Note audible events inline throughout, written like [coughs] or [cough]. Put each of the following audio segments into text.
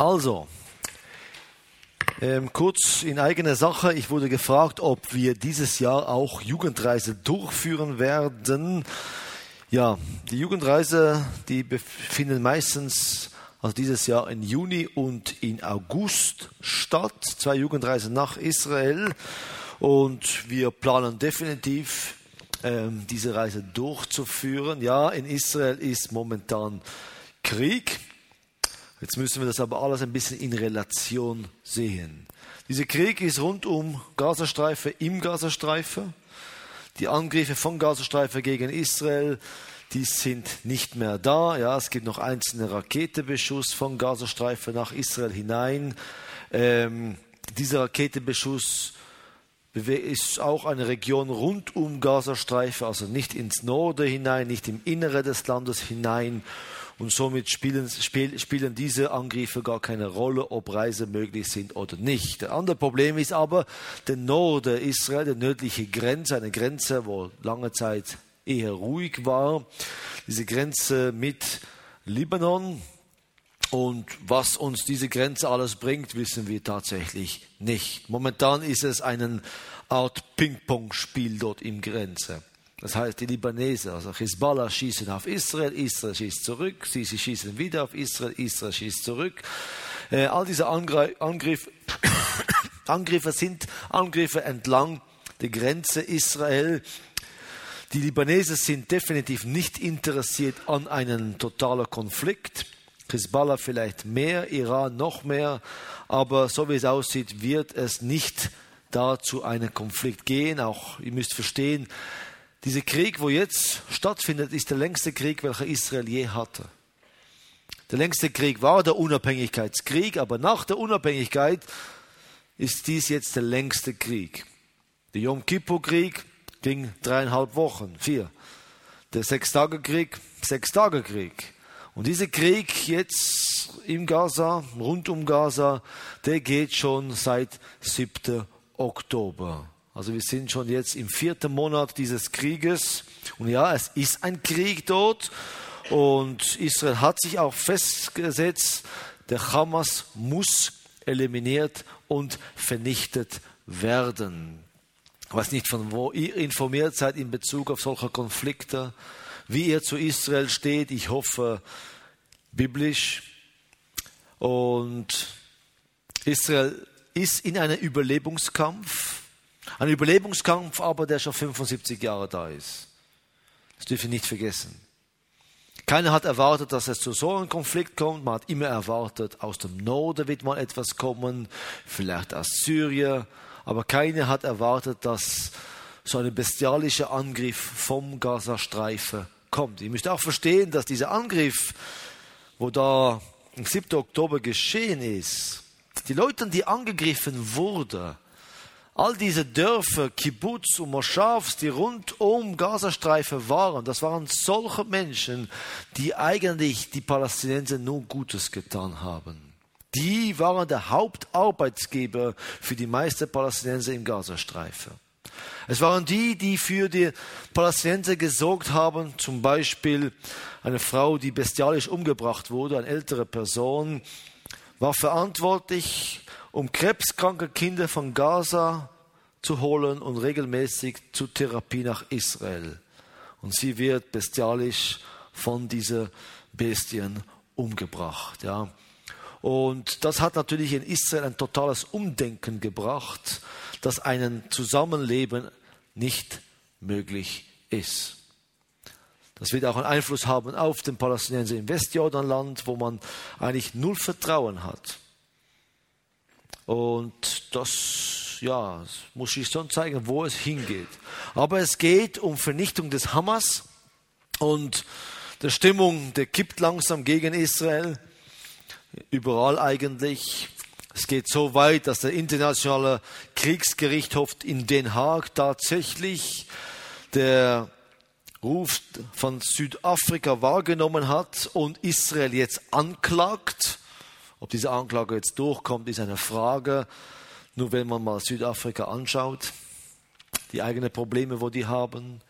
Also, ähm, kurz in eigener Sache. Ich wurde gefragt, ob wir dieses Jahr auch Jugendreise durchführen werden. Ja, die Jugendreise, die befinden meistens also dieses Jahr in Juni und in August statt. Zwei Jugendreisen nach Israel. Und wir planen definitiv, ähm, diese Reise durchzuführen. Ja, in Israel ist momentan Krieg. Jetzt müssen wir das aber alles ein bisschen in Relation sehen. Dieser Krieg ist rund um Gazastreife, im Gazastreife. Die Angriffe von Gazastreife gegen Israel, die sind nicht mehr da. Ja, es gibt noch einzelne Raketenbeschuss von Gazastreife nach Israel hinein. Ähm, dieser Raketenbeschuss ist auch eine Region rund um Gazastreife, also nicht ins Norden hinein, nicht im Innere des Landes hinein. Und somit spielen, spiel, spielen diese Angriffe gar keine Rolle, ob Reisen möglich sind oder nicht. Das andere Problem ist aber der Norden Israel, die nördliche Grenze, eine Grenze, wo lange Zeit eher ruhig war. Diese Grenze mit Libanon. Und was uns diese Grenze alles bringt, wissen wir tatsächlich nicht. Momentan ist es eine Art Ping-Pong-Spiel dort im Grenze. Das heißt, die Libanesen, also Hezbollah, schießen auf Israel, Israel schießt zurück, sie, sie schießen wieder auf Israel, Israel schießt zurück. Äh, all diese Angr Angriff, [coughs] Angriffe sind Angriffe entlang der Grenze Israel. Die Libanesen sind definitiv nicht interessiert an einem totalen Konflikt. Hezbollah vielleicht mehr, Iran noch mehr, aber so wie es aussieht, wird es nicht da zu einem Konflikt gehen. Auch ihr müsst verstehen, dieser Krieg, wo jetzt stattfindet, ist der längste Krieg, welcher Israel je hatte. Der längste Krieg war der Unabhängigkeitskrieg, aber nach der Unabhängigkeit ist dies jetzt der längste Krieg. Der Yom Kippur-Krieg ging dreieinhalb Wochen, vier. Der Sechstagekrieg, Sechstagekrieg. Und dieser Krieg jetzt im Gaza, rund um Gaza, der geht schon seit 7. Oktober. Also wir sind schon jetzt im vierten Monat dieses Krieges. Und ja, es ist ein Krieg dort. Und Israel hat sich auch festgesetzt, der Hamas muss eliminiert und vernichtet werden. Ich weiß nicht, von wo ihr informiert seid in Bezug auf solche Konflikte, wie ihr zu Israel steht. Ich hoffe, biblisch. Und Israel ist in einem Überlebungskampf. Ein Überlebungskampf aber, der schon 75 Jahre da ist. Das dürfen wir nicht vergessen. Keiner hat erwartet, dass es zu so einem Konflikt kommt. Man hat immer erwartet, aus dem Norden wird mal etwas kommen, vielleicht aus Syrien. Aber keiner hat erwartet, dass so ein bestialischer Angriff vom Gazastreifen kommt. Ihr müsst auch verstehen, dass dieser Angriff, wo da am 7. Oktober geschehen ist, die Leute, die angegriffen wurden, All diese Dörfer, Kibbutz und Moschavs, die rund um Gazastreifen waren, das waren solche Menschen, die eigentlich die Palästinenser nur Gutes getan haben. Die waren der Hauptarbeitsgeber für die meisten Palästinenser im Gazastreifen. Es waren die, die für die Palästinenser gesorgt haben, zum Beispiel eine Frau, die bestialisch umgebracht wurde, eine ältere Person, war verantwortlich um krebskranke Kinder von Gaza zu holen und regelmäßig zur Therapie nach Israel. Und sie wird bestialisch von dieser Bestien umgebracht. Ja. Und das hat natürlich in Israel ein totales Umdenken gebracht, dass ein Zusammenleben nicht möglich ist. Das wird auch einen Einfluss haben auf den Palästinenser im Westjordanland, wo man eigentlich null Vertrauen hat. Und das, ja, muss ich schon zeigen, wo es hingeht. Aber es geht um Vernichtung des Hamas und der Stimmung, der kippt langsam gegen Israel. Überall eigentlich. Es geht so weit, dass der internationale Kriegsgerichtshof in Den Haag tatsächlich der Ruf von Südafrika wahrgenommen hat und Israel jetzt anklagt ob diese Anklage jetzt durchkommt, ist eine Frage. Nur wenn man mal Südafrika anschaut, die eigenen Probleme, wo die haben,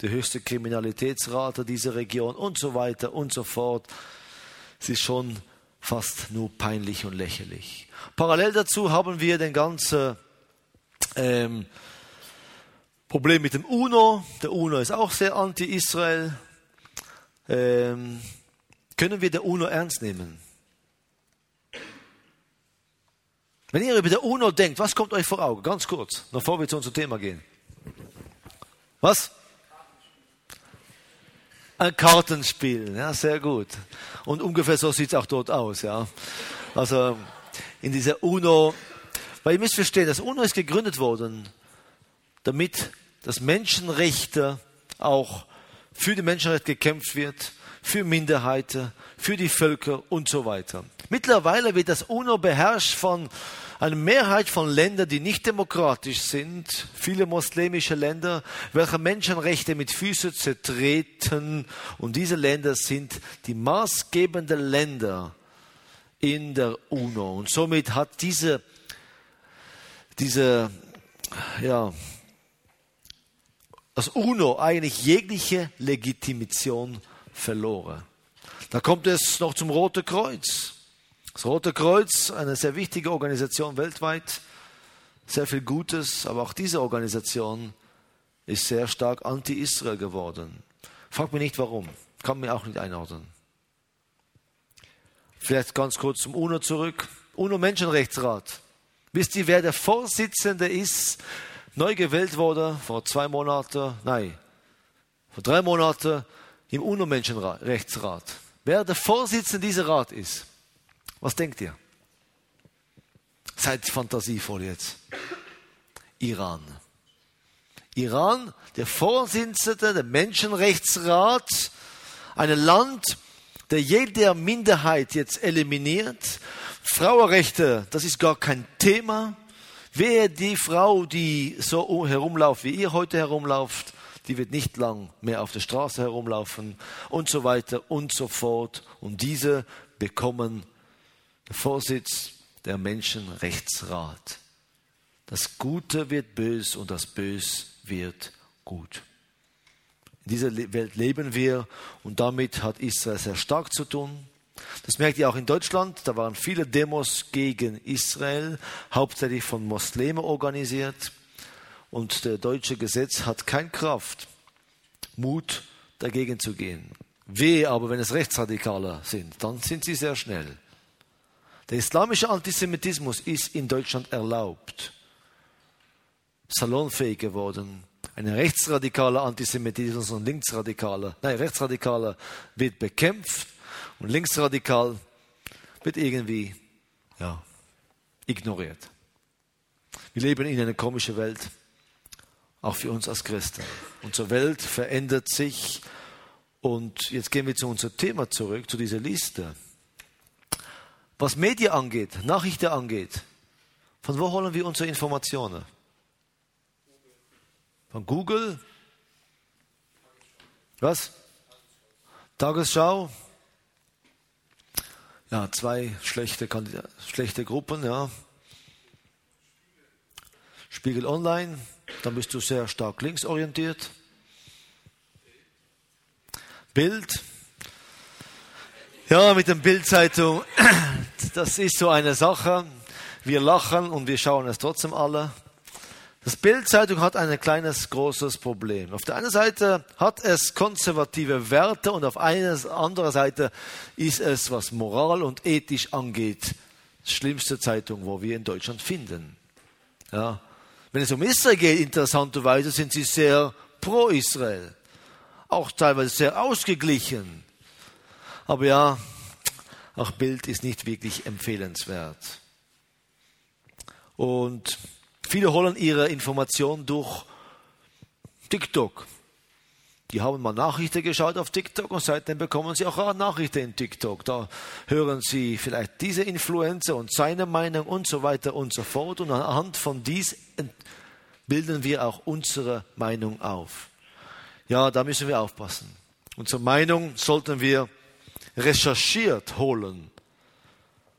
die höchste Kriminalitätsrate dieser Region und so weiter und so fort. Es ist schon fast nur peinlich und lächerlich. Parallel dazu haben wir den ganzen ähm, Problem mit dem UNO. Der UNO ist auch sehr anti-Israel. Ähm, können wir der UNO ernst nehmen? Wenn ihr über der UNO denkt, was kommt euch vor Augen? Ganz kurz, bevor wir zu unserem Thema gehen. Was? Ein Kartenspiel, ja, sehr gut. Und ungefähr so sieht es auch dort aus, ja. Also in dieser UNO, weil ihr müsst verstehen, das UNO ist gegründet worden, damit das Menschenrechte auch für die Menschenrechte gekämpft wird, für Minderheiten, für die Völker und so weiter. Mittlerweile wird das UNO beherrscht von einer Mehrheit von Ländern, die nicht demokratisch sind, viele muslimische Länder, welche Menschenrechte mit Füßen zertreten. Und diese Länder sind die maßgebenden Länder in der UNO. Und somit hat diese, diese, ja, das UNO eigentlich jegliche Legitimation verloren. Da kommt es noch zum Roten Kreuz. Das Rote Kreuz, eine sehr wichtige Organisation weltweit, sehr viel Gutes, aber auch diese Organisation ist sehr stark anti-Israel geworden. Frag mich nicht warum, kann mir auch nicht einordnen. Vielleicht ganz kurz zum UNO zurück. UNO-Menschenrechtsrat. Wisst ihr, wer der Vorsitzende ist? Neu gewählt wurde vor zwei Monaten, nein, vor drei Monaten im UNO-Menschenrechtsrat. Wer der Vorsitzende dieser Rat ist? Was denkt ihr? Seid fantasievoll jetzt. Iran. Iran, der Vorsitzende, der Menschenrechtsrat, ein Land, der jede Minderheit jetzt eliminiert. Frauenrechte, das ist gar kein Thema. Wer die Frau, die so herumlauft, wie ihr heute herumlauft, die wird nicht lang mehr auf der Straße herumlaufen und so weiter und so fort. Und diese bekommen den Vorsitz der Menschenrechtsrat. Das Gute wird bös und das Bös wird gut. In dieser Welt leben wir und damit hat Israel sehr stark zu tun. Das merkt ihr auch in Deutschland. Da waren viele Demos gegen Israel, hauptsächlich von Muslimen organisiert. Und der deutsche Gesetz hat keine Kraft, Mut dagegen zu gehen. Weh aber, wenn es Rechtsradikale sind, dann sind sie sehr schnell. Der islamische Antisemitismus ist in Deutschland erlaubt, salonfähig geworden. Ein rechtsradikaler Antisemitismus und linksradikaler, nein, rechtsradikaler wird bekämpft und linksradikal wird irgendwie ja, ignoriert. Wir leben in einer komischen Welt, auch für uns als Christen. Unsere Welt verändert sich und jetzt gehen wir zu unserem Thema zurück, zu dieser Liste. Was Medien angeht, Nachrichten angeht, von wo holen wir unsere Informationen? Von Google? Was? Tagesschau? Ja, zwei schlechte, schlechte Gruppen, ja. Spiegel Online, dann bist du sehr stark linksorientiert. Bild. Ja, mit der Bildzeitung [clears throat] das ist so eine Sache. Wir lachen und wir schauen es trotzdem alle. Das Bildzeitung hat ein kleines, großes Problem. Auf der einen Seite hat es konservative Werte und auf einer anderen Seite ist es, was Moral und ethisch angeht, die schlimmste Zeitung, wo wir in Deutschland finden. Ja. Wenn es um Israel geht, interessanterweise sind sie sehr pro Israel. Auch teilweise sehr ausgeglichen. Aber ja, auch Bild ist nicht wirklich empfehlenswert. Und viele holen ihre Informationen durch TikTok. Die haben mal Nachrichten geschaut auf TikTok und seitdem bekommen sie auch Nachrichten in TikTok. Da hören sie vielleicht diese Influencer und seine Meinung und so weiter und so fort. Und anhand von dies bilden wir auch unsere Meinung auf. Ja, da müssen wir aufpassen. Unsere Meinung sollten wir recherchiert holen.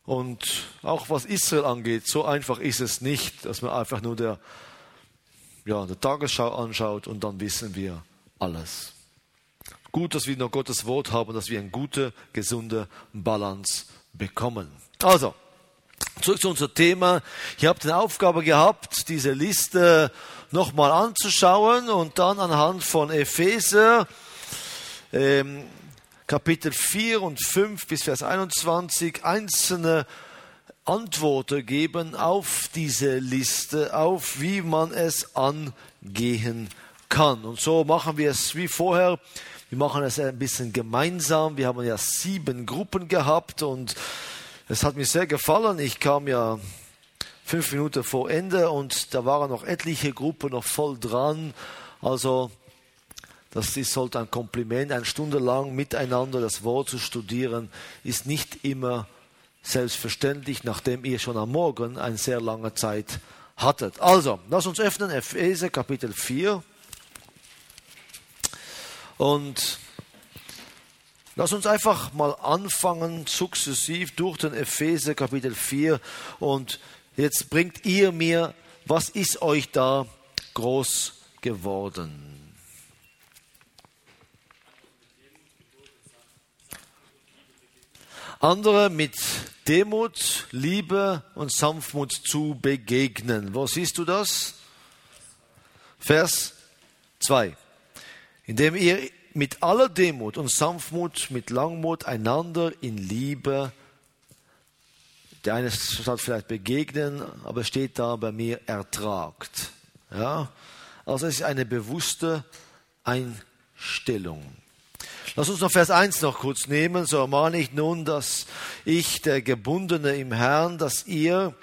Und auch was Israel angeht, so einfach ist es nicht, dass man einfach nur der, ja, der Tagesschau anschaut und dann wissen wir alles. Gut, dass wir noch Gottes Wort haben, dass wir eine gute, gesunde Balance bekommen. Also, zurück zu unserem Thema. Ich habe die Aufgabe gehabt, diese Liste nochmal anzuschauen und dann anhand von Epheser ähm, Kapitel 4 und 5 bis Vers 21 einzelne Antworten geben auf diese Liste, auf wie man es angehen kann. Und so machen wir es wie vorher. Wir machen es ein bisschen gemeinsam. Wir haben ja sieben Gruppen gehabt und es hat mir sehr gefallen. Ich kam ja fünf Minuten vor Ende und da waren noch etliche Gruppen noch voll dran. Also das ist, sollte ein Kompliment. Eine Stunde lang miteinander das Wort zu studieren, ist nicht immer selbstverständlich, nachdem ihr schon am Morgen eine sehr lange Zeit hattet. Also, lass uns öffnen, Epheser Kapitel 4. Und lass uns einfach mal anfangen, sukzessiv durch den Epheser Kapitel 4. Und jetzt bringt ihr mir, was ist euch da groß geworden? andere mit Demut, Liebe und Sanftmut zu begegnen. Wo siehst du das? Vers 2. Indem ihr mit aller Demut und Sanftmut, mit Langmut einander in Liebe, der eine sagt vielleicht begegnen, aber steht da bei mir ertragt. Ja? Also es ist eine bewusste Einstellung. Lass uns noch Vers 1 noch kurz nehmen. So ermahne ich nun, dass ich, der Gebundene im Herrn, dass ihr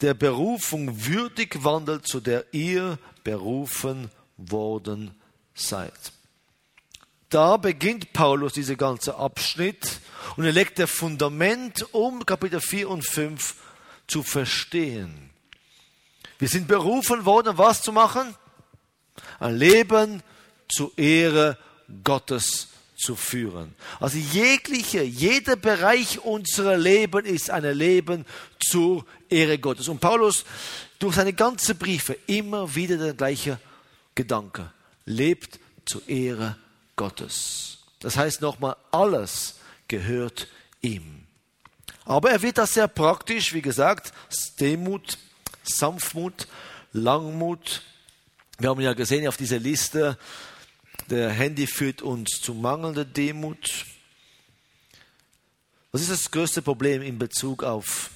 der Berufung würdig wandelt, zu der ihr berufen worden seid. Da beginnt Paulus dieser ganze Abschnitt und er legt das Fundament, um Kapitel 4 und 5 zu verstehen. Wir sind berufen worden, was zu machen? Ein Leben zur Ehre Gottes zu führen. Also jegliche, jeder Bereich unserer Leben ist ein Leben zur Ehre Gottes. Und Paulus durch seine ganzen Briefe immer wieder der gleiche Gedanke. Lebt zur Ehre Gottes. Das heißt nochmal, alles gehört ihm. Aber er wird das sehr praktisch, wie gesagt, Demut, Sanftmut, Langmut. Wir haben ja gesehen auf dieser Liste, der Handy führt uns zu mangelnder Demut. Was ist das größte Problem in Bezug auf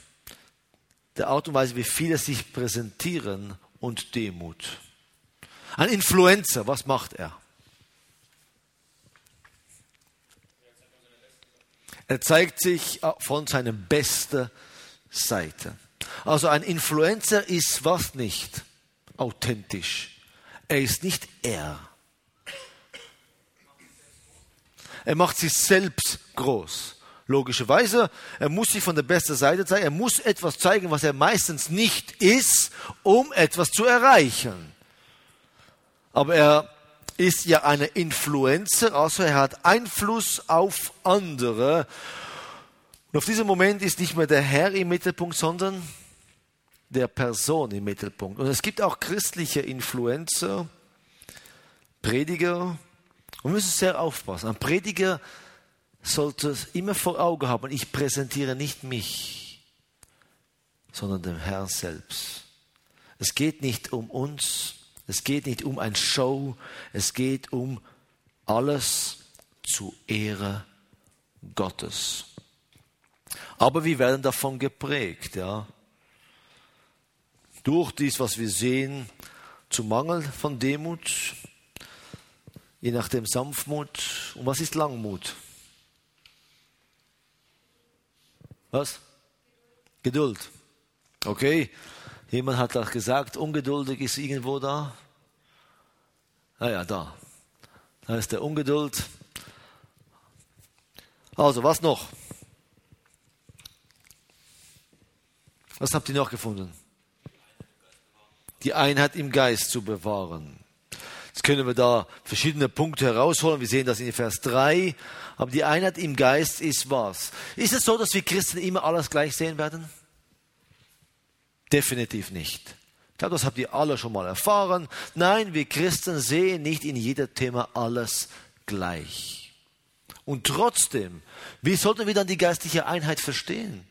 die Art und Weise, wie viele sich präsentieren und Demut? Ein Influencer, was macht er? Er zeigt sich von seiner besten Seite. Also ein Influencer ist was nicht? Authentisch. Er ist nicht er. Er macht sich selbst groß. Logischerweise, er muss sich von der besten Seite zeigen. Er muss etwas zeigen, was er meistens nicht ist, um etwas zu erreichen. Aber er ist ja eine Influencer, also er hat Einfluss auf andere. Und auf diesem Moment ist nicht mehr der Herr im Mittelpunkt, sondern der Person im Mittelpunkt. Und es gibt auch christliche Influencer, Prediger, und wir müssen sehr aufpassen. Ein Prediger sollte immer vor Augen haben, ich präsentiere nicht mich, sondern den Herrn selbst. Es geht nicht um uns, es geht nicht um ein Show, es geht um alles zu Ehre Gottes. Aber wir werden davon geprägt, ja. Durch dies, was wir sehen, zu Mangel von Demut, je nachdem Sanftmut. Und was ist Langmut? Was? Geduld. Okay. Jemand hat auch gesagt, ungeduldig ist irgendwo da. Ah ja, da. Da ist der Ungeduld. Also, was noch? Was habt ihr noch gefunden? Die Einheit im Geist zu bewahren. Jetzt können wir da verschiedene Punkte herausholen. Wir sehen das in Vers 3. Aber die Einheit im Geist ist was? Ist es so, dass wir Christen immer alles gleich sehen werden? Definitiv nicht. Ich glaube, das habt ihr alle schon mal erfahren. Nein, wir Christen sehen nicht in jedem Thema alles gleich. Und trotzdem, wie sollten wir dann die geistliche Einheit verstehen?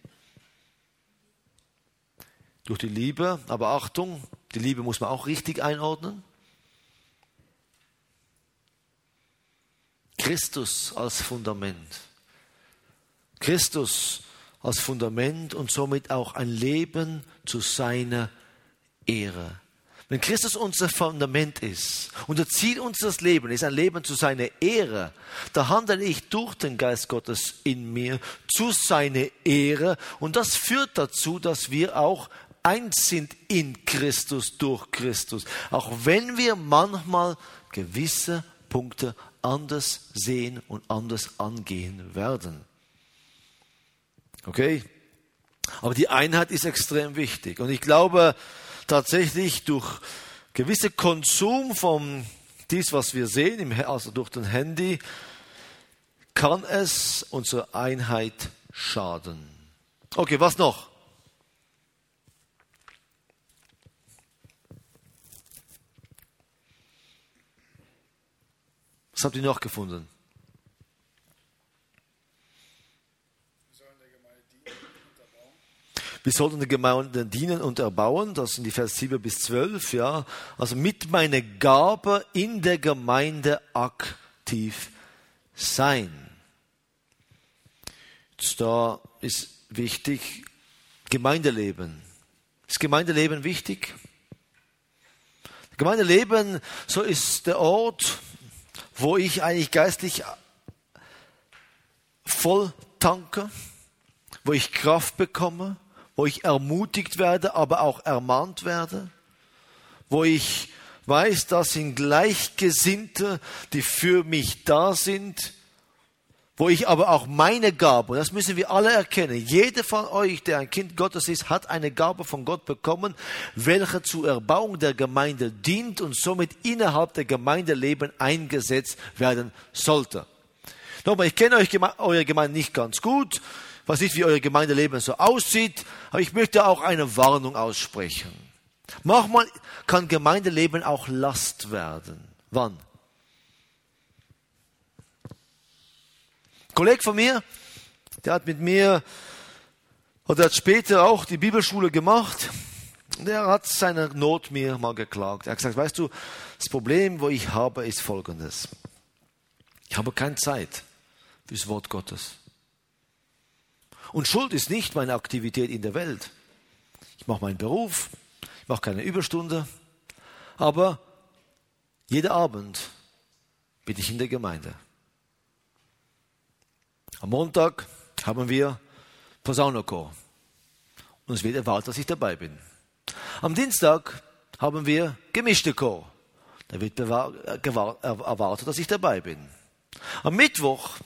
Durch die Liebe, aber Achtung, die Liebe muss man auch richtig einordnen. Christus als Fundament. Christus als Fundament und somit auch ein Leben zu seiner Ehre. Wenn Christus unser Fundament ist und das Ziel unseres Lebens ist ein Leben zu seiner Ehre, da handle ich durch den Geist Gottes in mir zu seiner Ehre und das führt dazu, dass wir auch eins sind in Christus durch Christus, auch wenn wir manchmal gewisse Punkte anders sehen und anders angehen werden. Okay? Aber die Einheit ist extrem wichtig. Und ich glaube tatsächlich durch gewisse Konsum von dies, was wir sehen, also durch den Handy, kann es unserer Einheit schaden. Okay, was noch? Was habt ihr noch gefunden? Wir sollten der Gemeinde dienen und erbauen, das sind die Vers 7 bis 12, ja. Also mit meiner Gabe in der Gemeinde aktiv sein. Jetzt da ist wichtig, Gemeindeleben. Ist Gemeindeleben wichtig? Gemeindeleben, so ist der Ort, wo ich eigentlich geistlich voll tanke, wo ich Kraft bekomme, wo ich ermutigt werde, aber auch ermahnt werde, wo ich weiß, das sind Gleichgesinnte, die für mich da sind, wo ich aber auch meine Gabe, das müssen wir alle erkennen, jeder von euch, der ein Kind Gottes ist, hat eine Gabe von Gott bekommen, welche zur Erbauung der Gemeinde dient und somit innerhalb der Gemeindeleben eingesetzt werden sollte. Nochmal, ich kenne euch, eure Gemeinde nicht ganz gut weiß nicht, wie euer Gemeindeleben so aussieht, aber ich möchte auch eine Warnung aussprechen. Manchmal kann Gemeindeleben auch Last werden. Wann? Ein Kollege von mir, der hat mit mir, oder hat später auch die Bibelschule gemacht, der hat seine Not mir mal geklagt. Er hat gesagt, weißt du, das Problem, wo ich habe, ist folgendes. Ich habe keine Zeit fürs Wort Gottes. Und Schuld ist nicht meine Aktivität in der Welt. Ich mache meinen Beruf, ich mache keine Überstunde, aber jeden Abend bin ich in der Gemeinde. Am Montag haben wir Posaunenchor und es wird erwartet, dass ich dabei bin. Am Dienstag haben wir gemischte Chor. Da wird erwartet, dass ich dabei bin. Am Mittwoch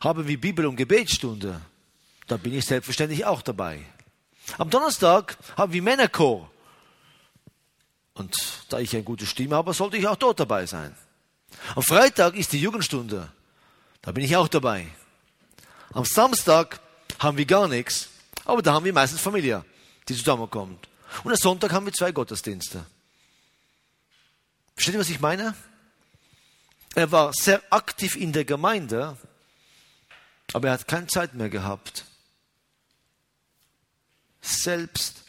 haben wir Bibel- und Gebetsstunde. Da bin ich selbstverständlich auch dabei. Am Donnerstag haben wir Männerchor. Und da ich eine gute Stimme habe, sollte ich auch dort dabei sein. Am Freitag ist die Jugendstunde. Da bin ich auch dabei. Am Samstag haben wir gar nichts, aber da haben wir meistens Familie, die zusammenkommt. Und am Sonntag haben wir zwei Gottesdienste. Versteht ihr, was ich meine? Er war sehr aktiv in der Gemeinde, aber er hat keine Zeit mehr gehabt, selbst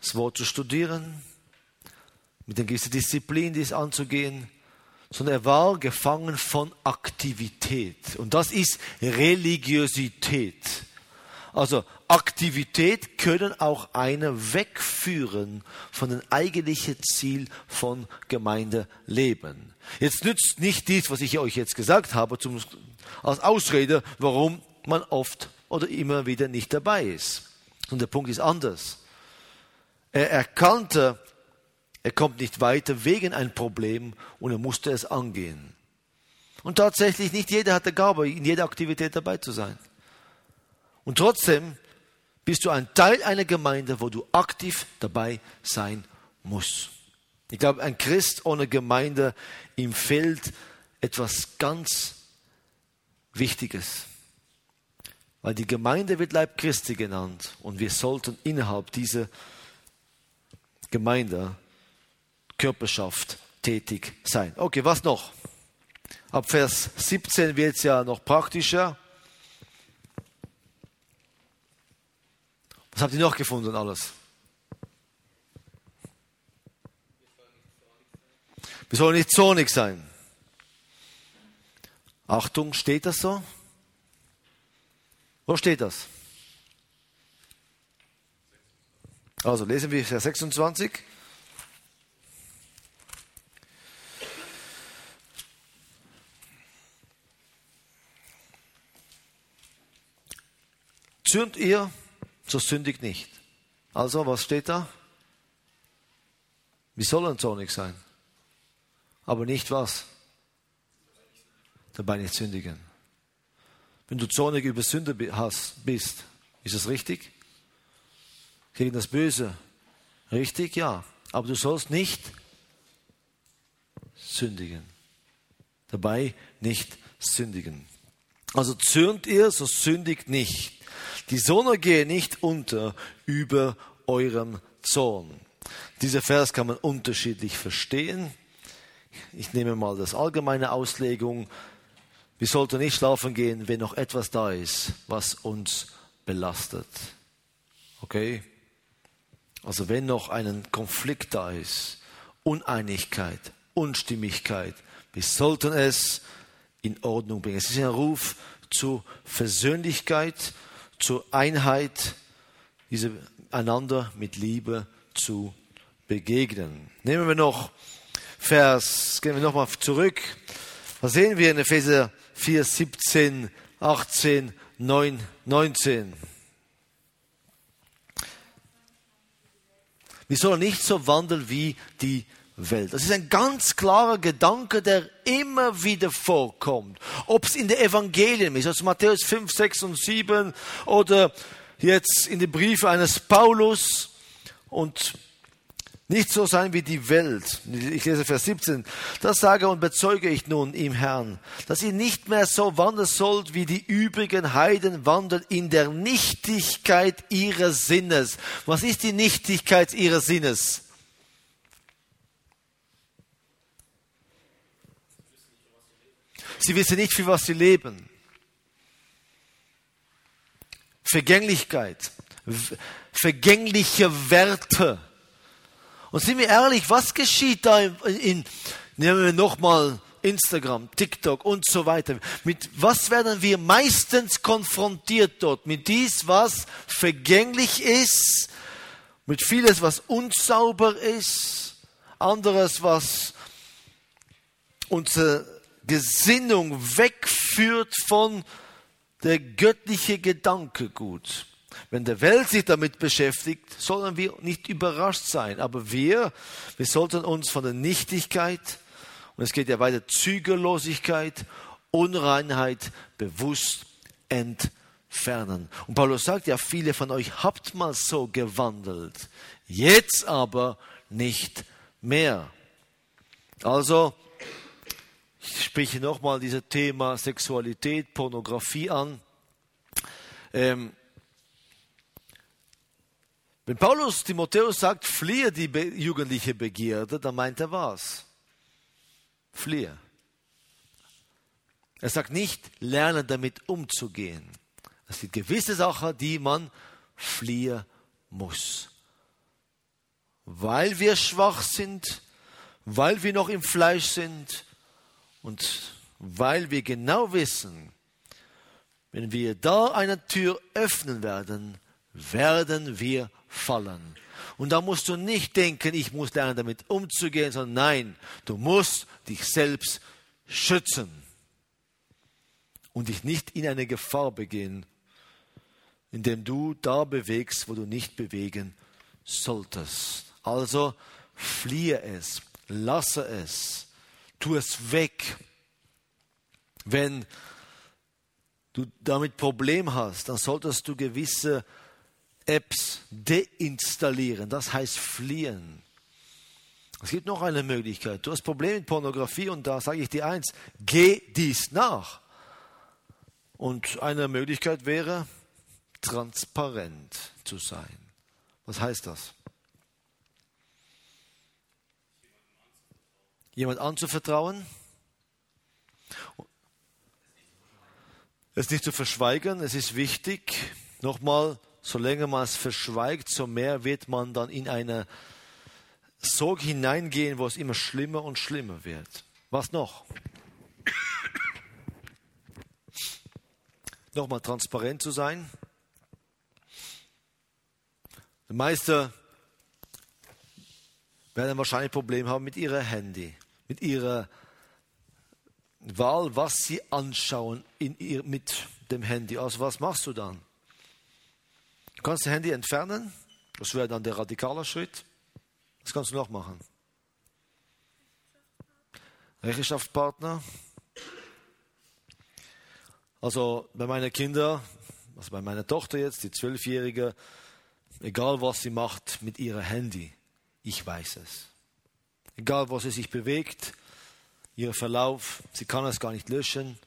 das Wort zu studieren, mit einer gewissen Disziplin dies anzugehen, sondern er war gefangen von Aktivität. Und das ist Religiosität. Also Aktivität können auch eine wegführen von dem eigentlichen Ziel von Gemeindeleben. Jetzt nützt nicht dies, was ich euch jetzt gesagt habe, zum, als Ausrede, warum man oft oder immer wieder nicht dabei ist. Und der Punkt ist anders. Er erkannte, er kommt nicht weiter wegen ein Problem und er musste es angehen. Und tatsächlich, nicht jeder hat die Gabe, in jeder Aktivität dabei zu sein. Und trotzdem bist du ein Teil einer Gemeinde, wo du aktiv dabei sein musst. Ich glaube, ein Christ ohne Gemeinde, ihm fehlt etwas ganz Wichtiges. Weil die Gemeinde wird Leib Christi genannt und wir sollten innerhalb dieser Gemeinde, Körperschaft tätig sein. Okay, was noch? Ab Vers 17 wird es ja noch praktischer. Was habt ihr noch gefunden alles? Wir sollen nicht zornig sein. Achtung, steht das so? Wo steht das? Also lesen wir Vers 26. Zürnt ihr, so sündigt nicht. Also, was steht da? Wir sollen zornig sein. Aber nicht was? Dabei nicht sündigen. Wenn du zornig über Sünde bist, ist das richtig? Gegen das Böse. Richtig? Ja. Aber du sollst nicht sündigen. Dabei nicht sündigen. Also zürnt ihr, so sündigt nicht. Die Sonne gehe nicht unter über eurem Zorn. Dieser Vers kann man unterschiedlich verstehen. Ich nehme mal das allgemeine Auslegung. Wir sollten nicht schlafen gehen, wenn noch etwas da ist, was uns belastet. Okay? Also wenn noch ein Konflikt da ist, Uneinigkeit, Unstimmigkeit, wir sollten es in Ordnung bringen. Es ist ein Ruf zur Versöhnlichkeit, zur Einheit, diese einander mit Liebe zu begegnen. Nehmen wir noch Vers, gehen wir nochmal zurück. Was sehen wir in Epheser 4, 17, 18, 9, 19? Wir sollen nicht so wandeln wie die Welt. Das ist ein ganz klarer Gedanke, der immer wieder vorkommt. Ob es in den Evangelien ist, also Matthäus 5, 6 und 7 oder jetzt in den Briefen eines Paulus und nicht so sein wie die Welt. Ich lese Vers 17. Das sage und bezeuge ich nun im Herrn, dass ihr nicht mehr so wandeln sollt, wie die übrigen Heiden wandeln in der Nichtigkeit ihres Sinnes. Was ist die Nichtigkeit ihres Sinnes? Sie wissen nicht, für was sie leben. Vergänglichkeit, vergängliche Werte und sind wir ehrlich, was geschieht da in, in nehmen wir nochmal Instagram, TikTok und so weiter. Mit was werden wir meistens konfrontiert dort? Mit dies, was vergänglich ist, mit vieles, was unsauber ist, anderes, was unsere Gesinnung wegführt von der göttliche Gedanke gut. Wenn der Welt sich damit beschäftigt, sollen wir nicht überrascht sein. Aber wir, wir sollten uns von der Nichtigkeit, und es geht ja weiter, Zügellosigkeit, Unreinheit bewusst entfernen. Und Paulus sagt ja, viele von euch habt mal so gewandelt, jetzt aber nicht mehr. Also, ich spreche nochmal dieses Thema Sexualität, Pornografie an. Ähm, wenn Paulus Timotheus sagt, fliehe die jugendliche Begierde, dann meint er was? Fliehe. Er sagt nicht, lerne damit umzugehen. Es sind gewisse Sachen, die man fliehen muss. Weil wir schwach sind, weil wir noch im Fleisch sind und weil wir genau wissen, wenn wir da eine Tür öffnen werden, werden wir fallen. Und da musst du nicht denken, ich muss lernen, damit umzugehen, sondern nein, du musst dich selbst schützen und dich nicht in eine Gefahr begehen, indem du da bewegst, wo du nicht bewegen solltest. Also fliehe es, lasse es, tu es weg. Wenn du damit Problem hast, dann solltest du gewisse Apps deinstallieren, das heißt fliehen. Es gibt noch eine Möglichkeit. Du hast Probleme mit Pornografie und da sage ich dir eins, geh dies nach. Und eine Möglichkeit wäre, transparent zu sein. Was heißt das? Jemand anzuvertrauen? Es nicht zu verschweigen, es ist wichtig. Nochmal, solange man es verschweigt, so mehr wird man dann in eine Sorge hineingehen, wo es immer schlimmer und schlimmer wird. Was noch? Nochmal transparent zu sein. Die meisten werden wahrscheinlich Probleme haben mit ihrem Handy, mit ihrer Wahl, was sie anschauen ihr, mit dem Handy. Also was machst du dann? Kannst das Handy entfernen, das wäre dann der radikale Schritt. Was kannst du noch machen? Rechenschaftspartner. Also bei meinen Kindern, also bei meiner Tochter jetzt, die Zwölfjährige, egal was sie macht mit ihrem Handy, ich weiß es. Egal, wo sie sich bewegt, ihr Verlauf, sie kann es gar nicht löschen.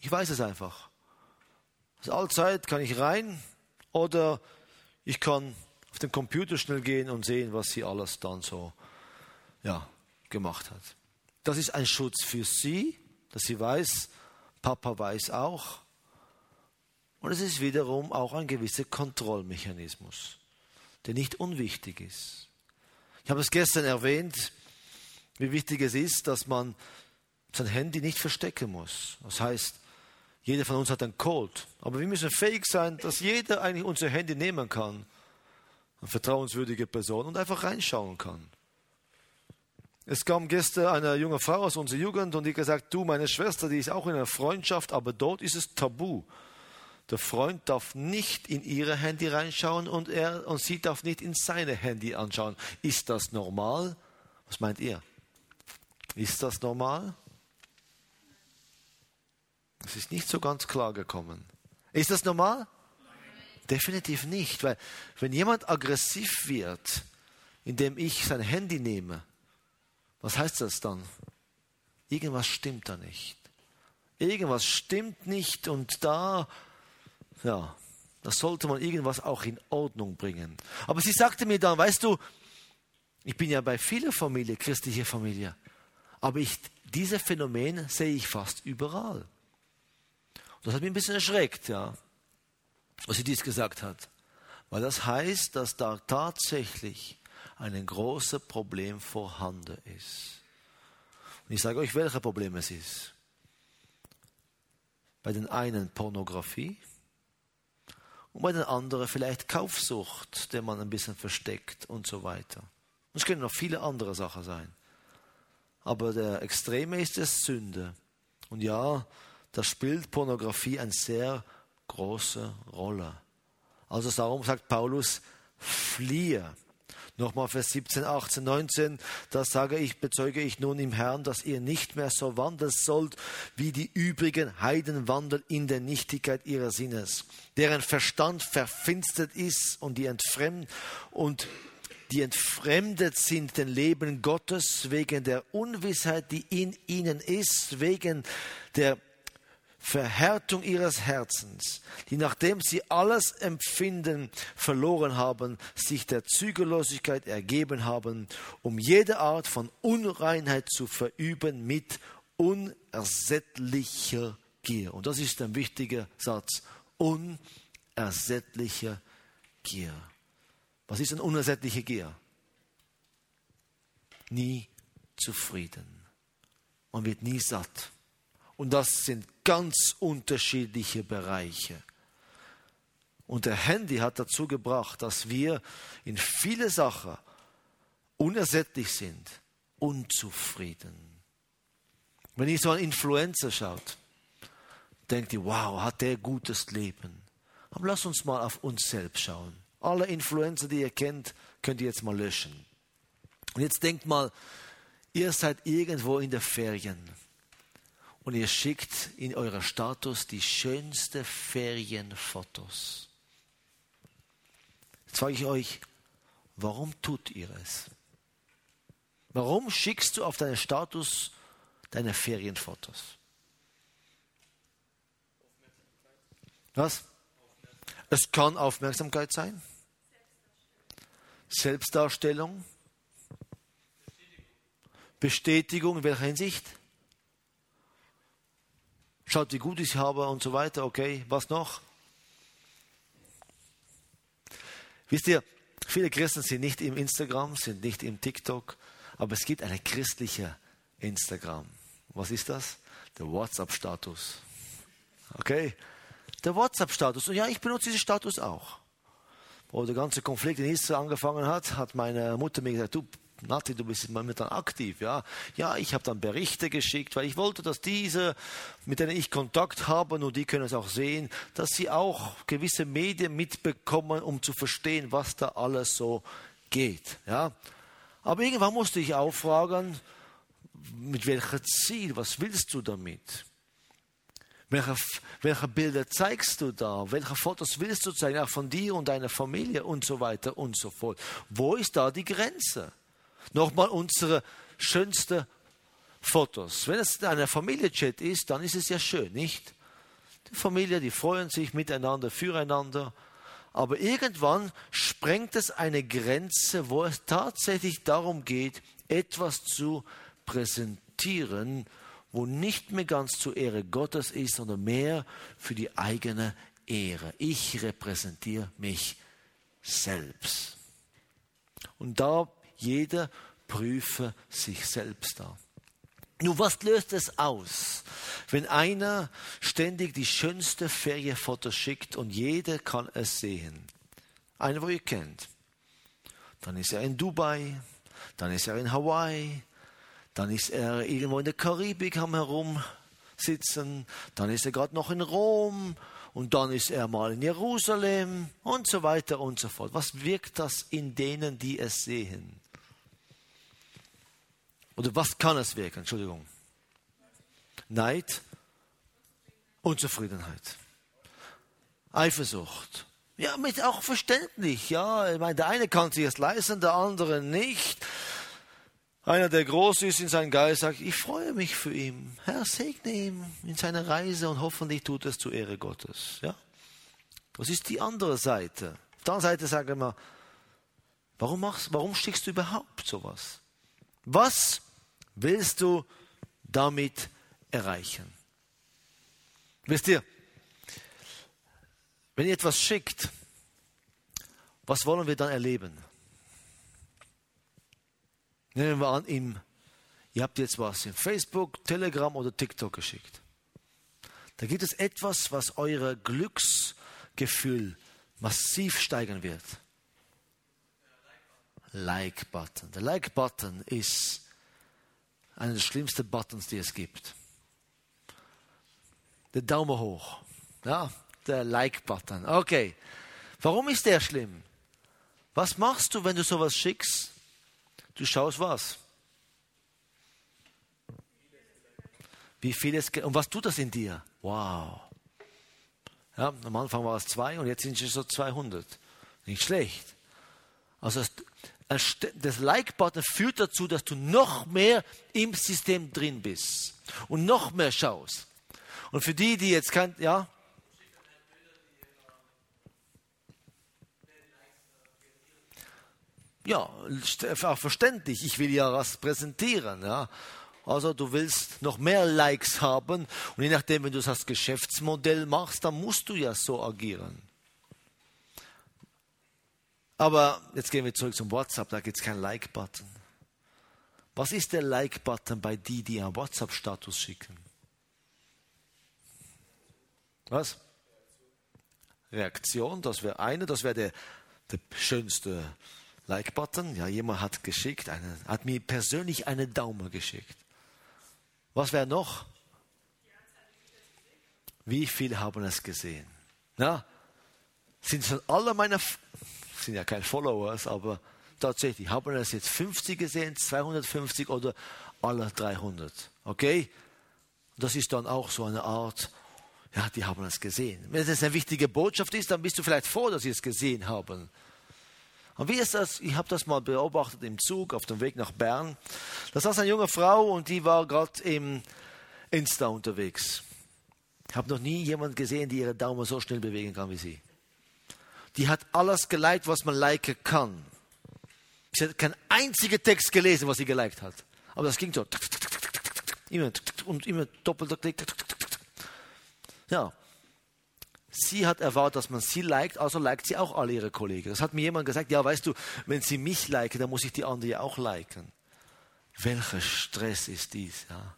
Ich weiß es einfach. Also allzeit kann ich rein oder ich kann auf den Computer schnell gehen und sehen, was sie alles dann so ja, gemacht hat. Das ist ein Schutz für sie, dass sie weiß, Papa weiß auch. Und es ist wiederum auch ein gewisser Kontrollmechanismus, der nicht unwichtig ist. Ich habe es gestern erwähnt, wie wichtig es ist, dass man sein Handy nicht verstecken muss. Das heißt, jeder von uns hat einen Code. Aber wir müssen fähig sein, dass jeder eigentlich unser Handy nehmen kann, eine vertrauenswürdige Person, und einfach reinschauen kann. Es kam gestern eine junge Frau aus unserer Jugend und die gesagt, du, meine Schwester, die ist auch in einer Freundschaft, aber dort ist es tabu. Der Freund darf nicht in ihre Handy reinschauen und er und sie darf nicht in seine Handy anschauen. Ist das normal? Was meint ihr? Ist das normal? Es ist nicht so ganz klar gekommen. Ist das normal? Definitiv nicht, weil wenn jemand aggressiv wird, indem ich sein Handy nehme, was heißt das dann? Irgendwas stimmt da nicht. Irgendwas stimmt nicht und da ja, da sollte man irgendwas auch in Ordnung bringen. Aber sie sagte mir dann, weißt du, ich bin ja bei vielen Familien, christliche Familie, aber ich, diese Phänomen sehe ich fast überall. Das hat mich ein bisschen erschreckt, ja, was sie dies gesagt hat. Weil das heißt, dass da tatsächlich ein großes Problem vorhanden ist. Und ich sage euch, welches Problem es ist. Bei den einen Pornografie, und bei den anderen vielleicht Kaufsucht, der man ein bisschen versteckt und so weiter. Und es können noch viele andere Sachen sein. Aber der Extreme ist es Sünde. Und ja, da spielt Pornografie eine sehr große Rolle. Also darum sagt Paulus, fliehe. Nochmal Vers 17, 18, 19, da sage ich, bezeuge ich nun im Herrn, dass ihr nicht mehr so wandeln sollt, wie die übrigen Heiden wandeln in der Nichtigkeit ihrer Sinnes, deren Verstand verfinstert ist und die entfremd und die entfremdet sind den Leben Gottes wegen der Unwissheit, die in ihnen ist, wegen der Verhärtung ihres Herzens, die nachdem sie alles Empfinden verloren haben, sich der Zügellosigkeit ergeben haben, um jede Art von Unreinheit zu verüben mit unersättlicher Gier. Und das ist ein wichtiger Satz. Unersättliche Gier. Was ist eine unersättliche Gier? Nie zufrieden. Man wird nie satt. Und das sind ganz unterschiedliche Bereiche. Und der Handy hat dazu gebracht, dass wir in viele Sachen unersättlich sind, unzufrieden. Wenn ich so einen Influencer schaut, denkt ihr, wow, hat der gutes Leben. Aber lass uns mal auf uns selbst schauen. Alle Influencer, die ihr kennt, könnt ihr jetzt mal löschen. Und jetzt denkt mal, ihr seid irgendwo in der Ferien und ihr schickt in eurer Status die schönsten Ferienfotos. Jetzt frage ich euch, warum tut ihr es? Warum schickst du auf deinen Status deine Ferienfotos? Was? Es kann Aufmerksamkeit sein. Selbstdarstellung. Bestätigung in welcher Hinsicht? Schaut, wie gut ich habe und so weiter. Okay, was noch? Wisst ihr, viele Christen sind nicht im Instagram, sind nicht im TikTok, aber es gibt eine christliche Instagram. Was ist das? Der WhatsApp-Status. Okay? Der WhatsApp-Status. Und ja, ich benutze diesen Status auch. Wo der ganze Konflikt in Israel angefangen hat, hat meine Mutter mir gesagt, du Nati, du bist momentan aktiv, ja. Ja, ich habe dann Berichte geschickt, weil ich wollte, dass diese, mit denen ich Kontakt habe, nur die können es auch sehen, dass sie auch gewisse Medien mitbekommen, um zu verstehen, was da alles so geht, ja. Aber irgendwann musste ich auch fragen, mit welchem Ziel, was willst du damit? Welche, welche Bilder zeigst du da? Welche Fotos willst du zeigen? Auch von dir und deiner Familie und so weiter und so fort. Wo ist da die Grenze? Nochmal unsere schönsten Fotos. Wenn es eine Familie-Chat ist, dann ist es ja schön, nicht? Die Familie, die freuen sich miteinander, füreinander. Aber irgendwann sprengt es eine Grenze, wo es tatsächlich darum geht, etwas zu präsentieren, wo nicht mehr ganz zur Ehre Gottes ist, sondern mehr für die eigene Ehre. Ich repräsentiere mich selbst. Und da jeder prüfe sich selbst da. Nun, was löst es aus, wenn einer ständig die schönste Ferienfoto schickt und jeder kann es sehen? Einer, wo ihr kennt. Dann ist er in Dubai, dann ist er in Hawaii, dann ist er irgendwo in der Karibik am herumsitzen, dann ist er gerade noch in Rom und dann ist er mal in Jerusalem und so weiter und so fort. Was wirkt das in denen, die es sehen? Oder was kann es wirken? Entschuldigung. Neid, Unzufriedenheit, Eifersucht. Ja, mit auch verständlich. Ja, ich meine, der eine kann sich es leisten, der andere nicht. Einer, der groß ist in seinem Geist, sagt, ich freue mich für ihn. Herr, segne ihn in seiner Reise und hoffentlich tut es zur Ehre Gottes. Ja? Das ist die andere Seite. Auf der anderen Seite sagen wir, warum, machst, warum schickst du überhaupt sowas? Was willst du damit erreichen? Wisst ihr, wenn ihr etwas schickt, was wollen wir dann erleben? Nehmen wir an, im, ihr habt jetzt was in Facebook, Telegram oder TikTok geschickt. Da gibt es etwas, was euer Glücksgefühl massiv steigern wird. Like-Button. Der Like-Button ist einer der schlimmsten Buttons, die es gibt. Der Daumen hoch. Ja, der Like-Button. Okay. Warum ist der schlimm? Was machst du, wenn du sowas schickst? Du schaust was? Wie viel es und was tut das in dir? Wow. Ja, am Anfang war es zwei und jetzt sind es so 200. Nicht schlecht. Also das Like-Button führt dazu, dass du noch mehr im System drin bist und noch mehr schaust. Und für die, die jetzt kein, ja, ja, auch verständlich. Ich will ja was präsentieren, ja. Also du willst noch mehr Likes haben und je nachdem, wenn du das Geschäftsmodell machst, dann musst du ja so agieren. Aber jetzt gehen wir zurück zum WhatsApp, da gibt es keinen Like-Button. Was ist der Like-Button bei die, die einen WhatsApp-Status schicken? Was? Reaktion, das wäre eine, das wäre der, der schönste Like-Button. Ja, jemand hat geschickt, eine, hat mir persönlich einen Daumen geschickt. Was wäre noch? Wie viele haben es gesehen? Ja, sind schon alle meine sind ja keine Followers, aber tatsächlich, haben das jetzt 50 gesehen, 250 oder alle 300? Okay? Das ist dann auch so eine Art, ja, die haben es gesehen. Wenn es eine wichtige Botschaft ist, dann bist du vielleicht froh, dass sie es gesehen haben. Und wie ist das? Ich habe das mal beobachtet im Zug auf dem Weg nach Bern. Da saß eine junge Frau und die war gerade im Insta unterwegs. Ich habe noch nie jemanden gesehen, die ihre Daumen so schnell bewegen kann wie sie die hat alles geliked, was man liken kann. Sie hat keinen einzigen Text gelesen, was sie geliked hat. Aber das ging so. Immer und immer doppelter Klick. Ja. Sie hat erwartet, dass man sie liked, also liked sie auch alle ihre Kollegen. Das hat mir jemand gesagt, ja, weißt du, wenn sie mich liken, dann muss ich die anderen ja auch liken. Welcher Stress ist dies, ja?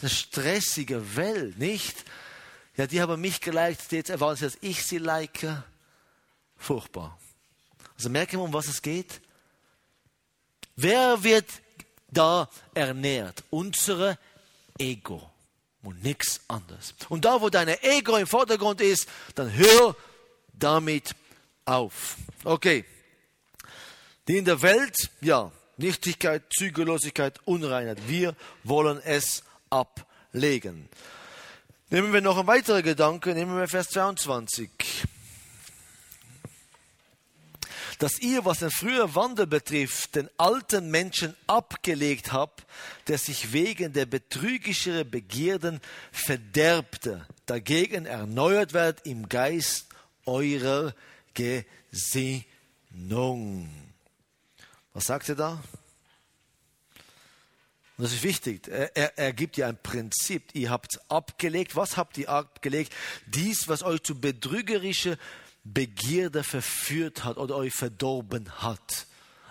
Das stressige Welt, nicht? Ja, die haben mich geliked, jetzt erwarten sie, dass ich sie like. Furchtbar. Also merken wir, um was es geht? Wer wird da ernährt? Unsere Ego und nichts anderes. Und da, wo deine Ego im Vordergrund ist, dann hör damit auf. Okay. Die in der Welt, ja, Nichtigkeit, Zügellosigkeit, Unreinheit. Wir wollen es ablegen. Nehmen wir noch einen weiteren Gedanke, nehmen wir Vers 22 dass ihr, was den früheren Wandel betrifft, den alten Menschen abgelegt habt, der sich wegen der betrügischeren Begierden verderbte, dagegen erneuert wird im Geist eurer Gesinnung. Was sagt er da? Und das ist wichtig. Er, er, er gibt ja ein Prinzip. Ihr habt abgelegt. Was habt ihr abgelegt? Dies, was euch zu betrügerische Begierde verführt hat oder euch verdorben hat.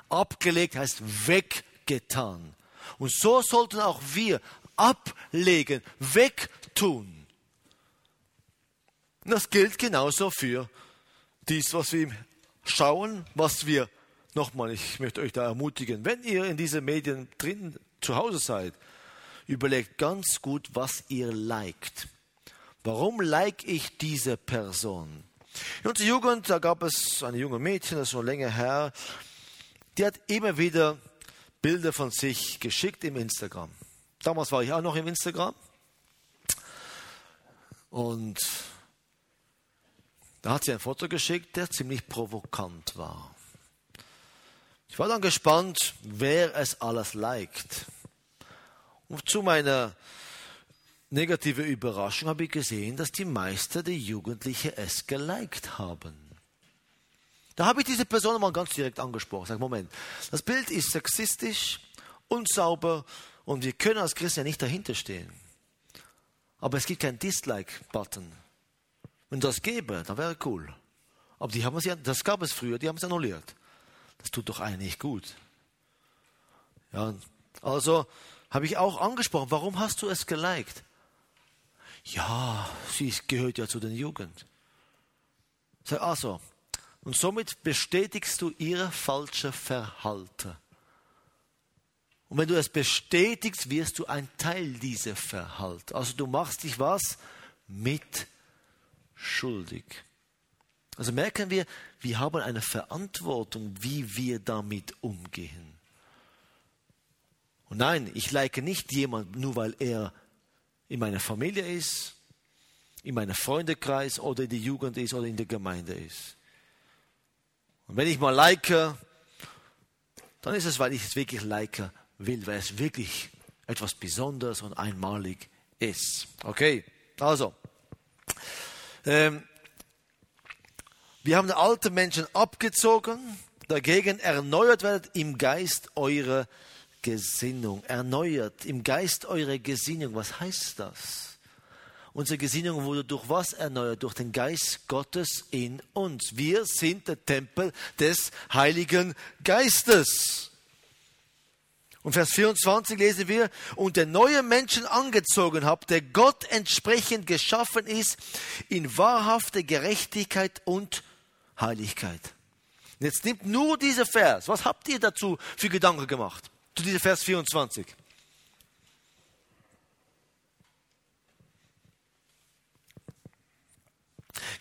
Abgelegt heißt weggetan. Und so sollten auch wir ablegen, wegtun. Das gilt genauso für dies, was wir schauen, was wir, nochmal, ich möchte euch da ermutigen, wenn ihr in diese Medien drin zu Hause seid, überlegt ganz gut, was ihr liked. Warum like ich diese Person? In unserer Jugend, da gab es eine junge Mädchen, das ist schon länger her, die hat immer wieder Bilder von sich geschickt im Instagram. Damals war ich auch noch im Instagram. Und da hat sie ein Foto geschickt, der ziemlich provokant war. Ich war dann gespannt, wer es alles liked. Und zu meiner negative Überraschung habe ich gesehen, dass die meisten der Jugendlichen es geliked haben. Da habe ich diese Person mal ganz direkt angesprochen. Sag, Moment, das Bild ist sexistisch, unsauber und wir können als Christen ja nicht dahinter stehen. Aber es gibt keinen Dislike-Button. Wenn das gäbe, dann wäre cool. Aber die haben es ja, das gab es früher, die haben es annulliert. Das tut doch eigentlich gut. Ja, also habe ich auch angesprochen, warum hast du es geliked? Ja, sie gehört ja zu den Jugend. Sag also, und somit bestätigst du ihr falsche Verhalten. Und wenn du es bestätigst, wirst du ein Teil dieser Verhalten. Also du machst dich was? Mit schuldig. Also merken wir, wir haben eine Verantwortung, wie wir damit umgehen. Und nein, ich like nicht jemand, nur weil er in meiner Familie ist, in meinem Freundekreis oder in der Jugend ist oder in der Gemeinde ist. Und wenn ich mal like, dann ist es, weil ich es wirklich like will, weil es wirklich etwas Besonderes und einmalig ist. Okay, also. Ähm, wir haben den alten Menschen abgezogen, dagegen erneuert wird im Geist eure Gesinnung, erneuert im Geist eure Gesinnung. Was heißt das? Unsere Gesinnung wurde durch was erneuert? Durch den Geist Gottes in uns. Wir sind der Tempel des Heiligen Geistes. Und Vers 24 lesen wir, und der neue Menschen angezogen habt, der Gott entsprechend geschaffen ist, in wahrhafte Gerechtigkeit und Heiligkeit. Jetzt nimmt nur dieser Vers. Was habt ihr dazu für Gedanken gemacht? Zu diesem Vers 24.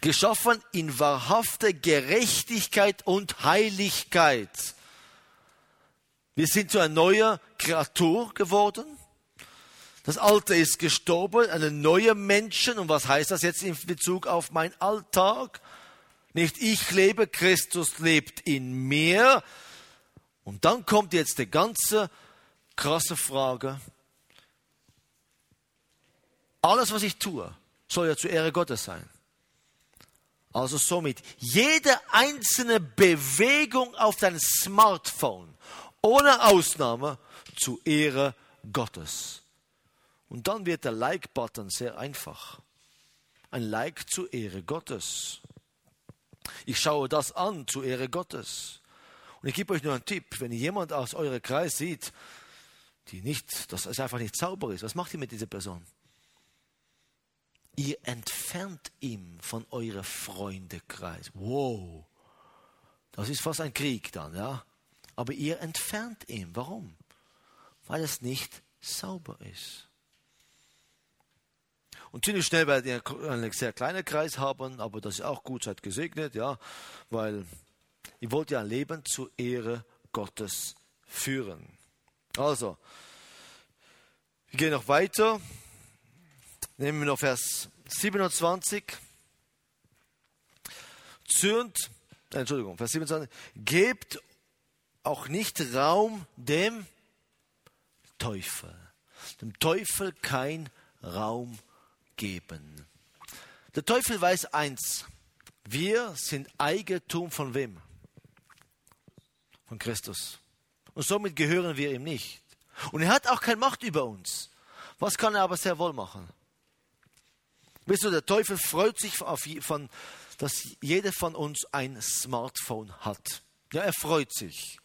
Geschaffen in wahrhafter Gerechtigkeit und Heiligkeit. Wir sind zu einer neuen Kreatur geworden. Das Alte ist gestorben, eine neue Menschen. Und was heißt das jetzt in Bezug auf meinen Alltag? Nicht ich lebe, Christus lebt in mir. Und dann kommt jetzt die ganze krasse Frage. Alles, was ich tue, soll ja zur Ehre Gottes sein. Also somit, jede einzelne Bewegung auf dein Smartphone, ohne Ausnahme, zur Ehre Gottes. Und dann wird der Like-Button sehr einfach. ein Like zur Ehre Gottes. Ich schaue das an zur Ehre Gottes. Und ich gebe euch nur einen Tipp, wenn ihr jemand aus eurem Kreis sieht, die nicht, dass es einfach nicht sauber ist, was macht ihr mit dieser Person? Ihr entfernt ihn von eurem Freundekreis. Wow. Das ist fast ein Krieg dann, ja. Aber ihr entfernt ihn. Warum? Weil es nicht sauber ist. Und ziemlich schnell werdet ihr einen sehr kleinen Kreis haben, aber das ist auch gut, seid gesegnet, ja, weil ihr wollt ja ein Leben zur Ehre Gottes führen. Also, wir gehen noch weiter. Nehmen wir noch Vers 27. Zürnt, Entschuldigung, Vers 27. Gebt auch nicht Raum dem Teufel. Dem Teufel kein Raum geben. Der Teufel weiß eins. Wir sind Eigentum von wem? Von Christus. Und somit gehören wir ihm nicht. Und er hat auch keine Macht über uns. Was kann er aber sehr wohl machen? Wisst du, der Teufel freut sich auf, von, dass jeder von uns ein Smartphone hat. Ja, er freut sich.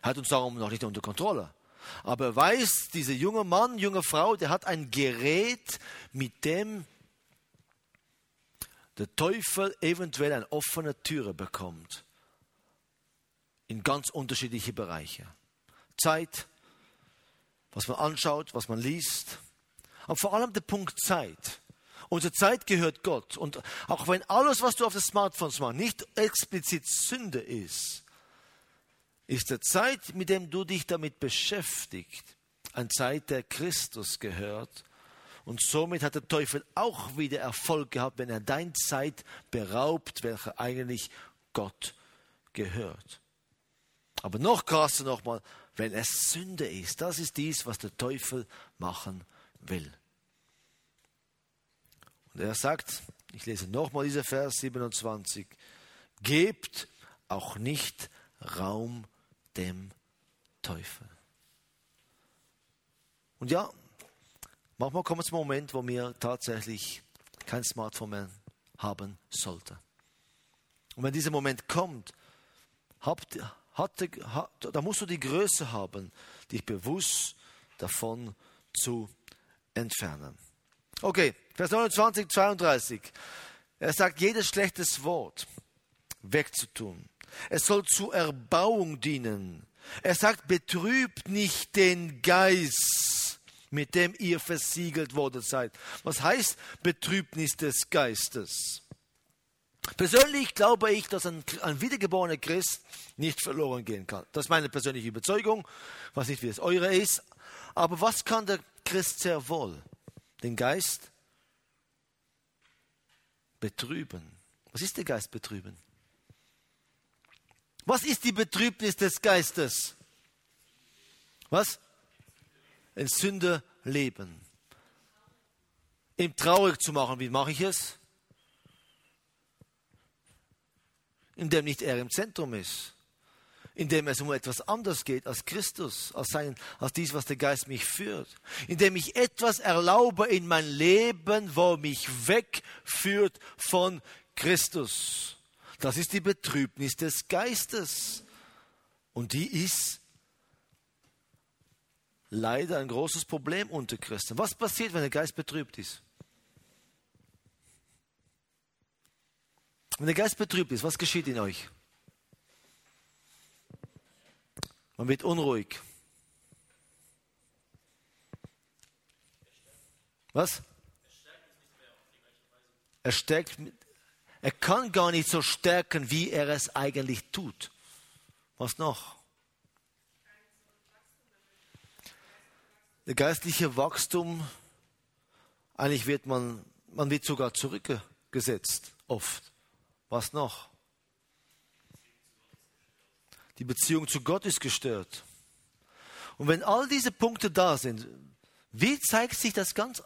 Er hat uns darum noch nicht unter Kontrolle. Aber er weiß, dieser junge Mann, junge Frau, der hat ein Gerät, mit dem der Teufel eventuell eine offene Türe bekommt. In ganz unterschiedliche Bereiche. Zeit, was man anschaut, was man liest. Aber vor allem der Punkt Zeit. Unsere Zeit gehört Gott. Und auch wenn alles, was du auf den Smartphones machst, nicht explizit Sünde ist, ist die Zeit, mit dem du dich damit beschäftigt, eine Zeit, der Christus gehört. Und somit hat der Teufel auch wieder Erfolg gehabt, wenn er deine Zeit beraubt, welche eigentlich Gott gehört. Aber noch krasser nochmal, wenn es Sünde ist. Das ist dies, was der Teufel machen will. Und er sagt, ich lese nochmal dieser Vers 27, gebt auch nicht Raum dem Teufel. Und ja, manchmal kommt es ein Moment, wo wir tatsächlich kein Smartphone mehr haben sollten. Und wenn dieser Moment kommt, habt, hat, hat, da musst du die Größe haben, dich bewusst davon zu entfernen. Okay, Vers 29, 32. Er sagt, jedes schlechtes Wort wegzutun. Es soll zur Erbauung dienen. Er sagt, betrübt nicht den Geist, mit dem ihr versiegelt worden seid. Was heißt Betrübnis des Geistes? Persönlich glaube ich, dass ein, ein wiedergeborener Christ nicht verloren gehen kann. Das ist meine persönliche Überzeugung. Ich weiß nicht, wie es eure ist. Aber was kann der Christ sehr wohl? Den Geist betrüben. Was ist der Geist betrüben? Was ist die Betrübnis des Geistes? Was? In Sünde leben. Ihm traurig zu machen. Wie mache ich es? Indem nicht er im Zentrum ist indem es um etwas anderes geht als Christus, als, sein, als dies, was der Geist mich führt. Indem ich etwas erlaube in mein Leben, wo mich wegführt von Christus. Das ist die Betrübnis des Geistes. Und die ist leider ein großes Problem unter Christen. Was passiert, wenn der Geist betrübt ist? Wenn der Geist betrübt ist, was geschieht in euch? Man wird unruhig. Was? Er stärkt, er kann gar nicht so stärken, wie er es eigentlich tut. Was noch? Der geistliche Wachstum, eigentlich wird man, man wird sogar zurückgesetzt, oft. Was noch? Die Beziehung zu Gott ist gestört. Und wenn all diese Punkte da sind, wie zeigt sich das ganz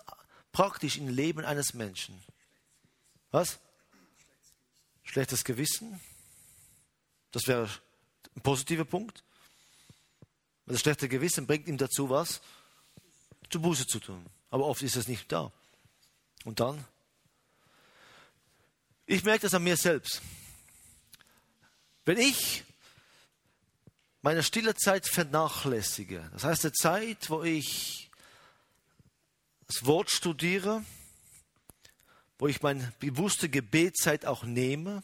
praktisch im Leben eines Menschen? Was? Schlechtes Gewissen? Das wäre ein positiver Punkt. Das schlechte Gewissen bringt ihm dazu, was? Zu Buße zu tun. Aber oft ist es nicht da. Und dann? Ich merke das an mir selbst. Wenn ich meine stille Zeit vernachlässige, das heißt die Zeit, wo ich das Wort studiere, wo ich meine bewusste Gebetszeit auch nehme,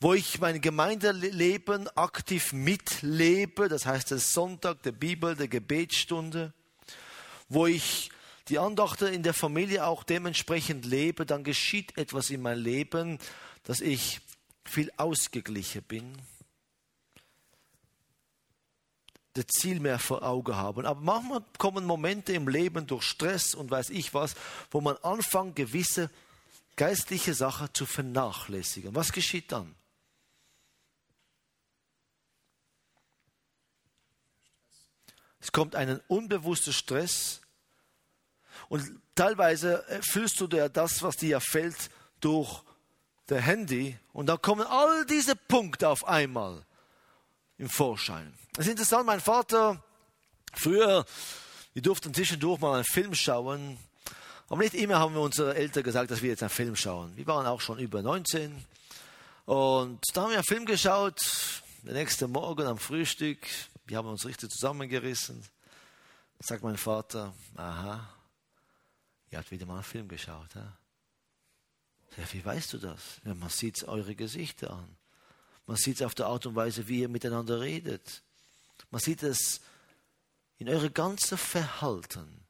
wo ich mein Gemeindeleben aktiv mitlebe, das heißt der Sonntag, der Bibel, der Gebetsstunde, wo ich die Andachte in der Familie auch dementsprechend lebe, dann geschieht etwas in meinem Leben, dass ich viel ausgeglichen bin, das Ziel mehr vor Augen haben. Aber manchmal kommen Momente im Leben durch Stress und weiß ich was, wo man anfängt, gewisse geistliche Sachen zu vernachlässigen. Was geschieht dann? Es kommt ein unbewusster Stress und teilweise fühlst du dir das, was dir fällt, durch der Handy und da kommen all diese Punkte auf einmal im Vorschein. Es ist interessant, mein Vater, früher, wir durften zwischendurch mal einen Film schauen, aber nicht immer haben wir unsere Eltern gesagt, dass wir jetzt einen Film schauen. Wir waren auch schon über 19 und da haben wir einen Film geschaut, der nächste Morgen am Frühstück, wir haben uns richtig zusammengerissen. Sagt mein Vater, aha, ihr habt wieder mal einen Film geschaut. Ja? Ja, wie weißt du das? Ja, man sieht eure Gesichter an. Man sieht es auf der Art und Weise, wie ihr miteinander redet. Man sieht es in eurem ganzen Verhalten.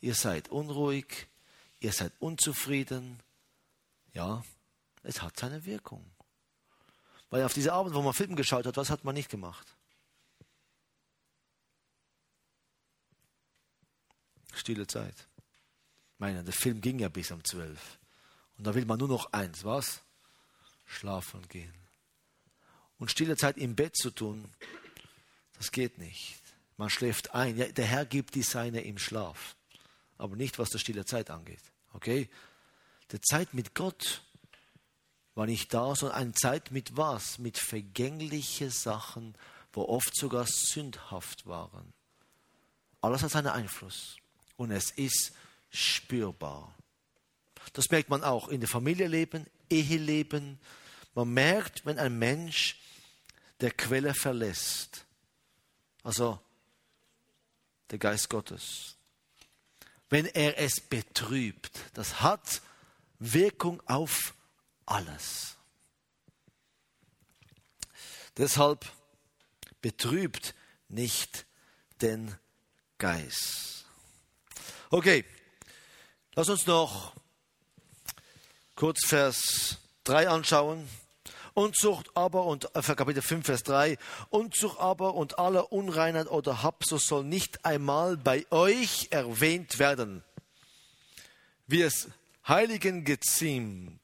Ihr seid unruhig, ihr seid unzufrieden. Ja, es hat seine Wirkung. Weil auf diese Abend, wo man Film geschaut hat, was hat man nicht gemacht? Stille Zeit. Meine, der Film ging ja bis um zwölf. Und da will man nur noch eins, was? Schlafen gehen. Und stille Zeit im Bett zu tun, das geht nicht. Man schläft ein. Ja, der Herr gibt die Seine im Schlaf. Aber nicht, was der stille Zeit angeht. Okay? Die Zeit mit Gott war nicht da, sondern eine Zeit mit was? Mit vergänglichen Sachen, wo oft sogar sündhaft waren. Alles hat seinen Einfluss und es ist spürbar. Das merkt man auch in der Familienleben, Eheleben. Man merkt, wenn ein Mensch der Quelle verlässt, also der Geist Gottes, wenn er es betrübt, das hat Wirkung auf alles. Deshalb betrübt nicht den Geist. Okay, lass uns noch kurz Vers 3 anschauen. Unzucht aber und äh, Kapitel 5, Vers 3. Unzucht aber und alle Unreinheit oder Habsucht soll nicht einmal bei euch erwähnt werden, wie es Heiligen geziemt.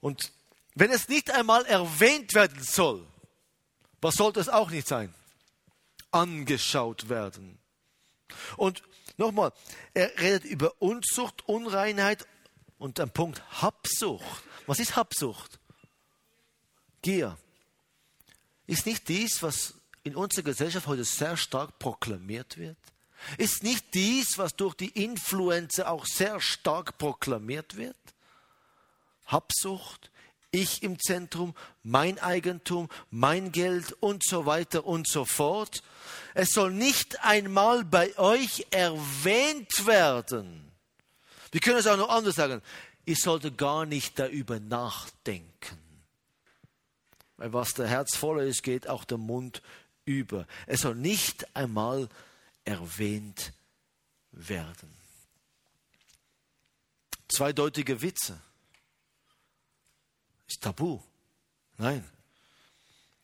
Und wenn es nicht einmal erwähnt werden soll, was sollte es auch nicht sein? Angeschaut werden. Und Nochmal, er redet über Unzucht, Unreinheit und ein Punkt Habsucht. Was ist Habsucht? Gier. Ist nicht dies, was in unserer Gesellschaft heute sehr stark proklamiert wird? Ist nicht dies, was durch die Influencer auch sehr stark proklamiert wird? Habsucht, ich im Zentrum, mein Eigentum, mein Geld und so weiter und so fort. Es soll nicht einmal bei euch erwähnt werden. Wir können es auch noch anders sagen. Ich sollte gar nicht darüber nachdenken. Weil was der Herz voller ist, geht auch der Mund über. Es soll nicht einmal erwähnt werden. Zweideutige Witze ist tabu. Nein.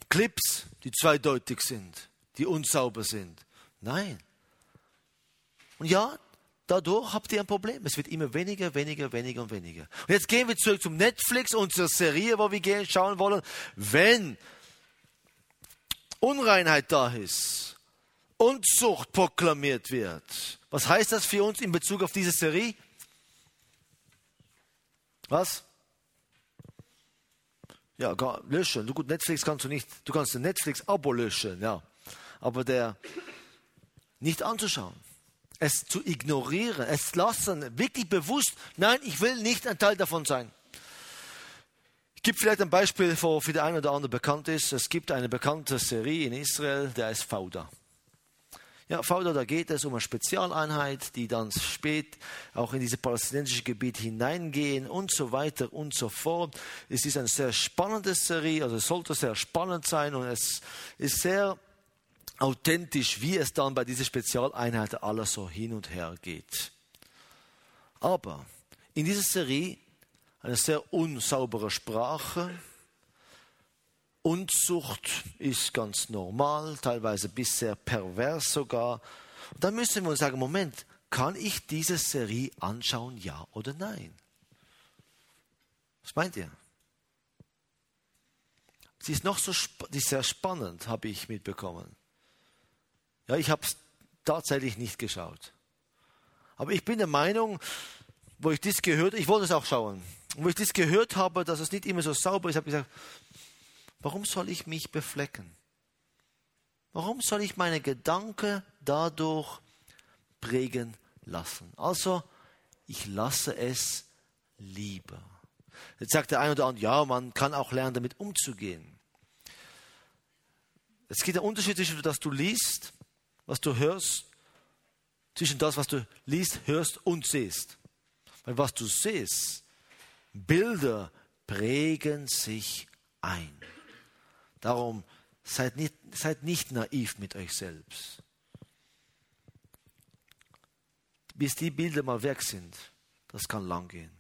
Clips, die zweideutig sind, die unsauber sind. Nein. Und ja, dadurch habt ihr ein Problem. Es wird immer weniger, weniger, weniger und weniger. Und jetzt gehen wir zurück zum Netflix, unserer Serie, wo wir gehen, schauen wollen. Wenn Unreinheit da ist, Unzucht proklamiert wird, was heißt das für uns in Bezug auf diese Serie? Was? Ja, löschen. Du, gut, Netflix kannst du nicht, du kannst ein Netflix-Abo löschen, ja. Aber der nicht anzuschauen. es zu ignorieren, es lassen, wirklich bewusst, nein, ich will nicht ein Teil davon sein. Ich gebe vielleicht ein Beispiel, wo für den einen oder anderen bekannt ist. Es gibt eine bekannte Serie in Israel, der ist Fauda. Ja, Fauda, da geht es um eine Spezialeinheit, die dann spät auch in dieses palästinensische Gebiet hineingehen und so weiter und so fort. Es ist eine sehr spannende Serie, also sollte sehr spannend sein und es ist sehr authentisch, wie es dann bei dieser Spezialeinheit alles so hin und her geht. Aber in dieser Serie eine sehr unsaubere Sprache, Unzucht ist ganz normal, teilweise bisher pervers sogar. Und dann müssen wir uns sagen, Moment, kann ich diese Serie anschauen, ja oder nein? Was meint ihr? Sie ist noch so die ist sehr spannend, habe ich mitbekommen. Ja, ich habe es tatsächlich nicht geschaut. Aber ich bin der Meinung, wo ich das gehört, ich wollte es auch schauen, wo ich das gehört habe, dass es nicht immer so sauber ist, habe ich gesagt, Warum soll ich mich beflecken? Warum soll ich meine Gedanken dadurch prägen lassen? Also, ich lasse es lieber. Jetzt sagt der eine oder andere, ja, man kann auch lernen, damit umzugehen. Es gibt einen Unterschied zwischen das, was du liest, was du hörst, zwischen das, was du liest, hörst und siehst. Weil was du siehst, Bilder prägen sich ein. Darum seid nicht, seid nicht naiv mit euch selbst. Bis die Bilder mal weg sind, das kann lang gehen.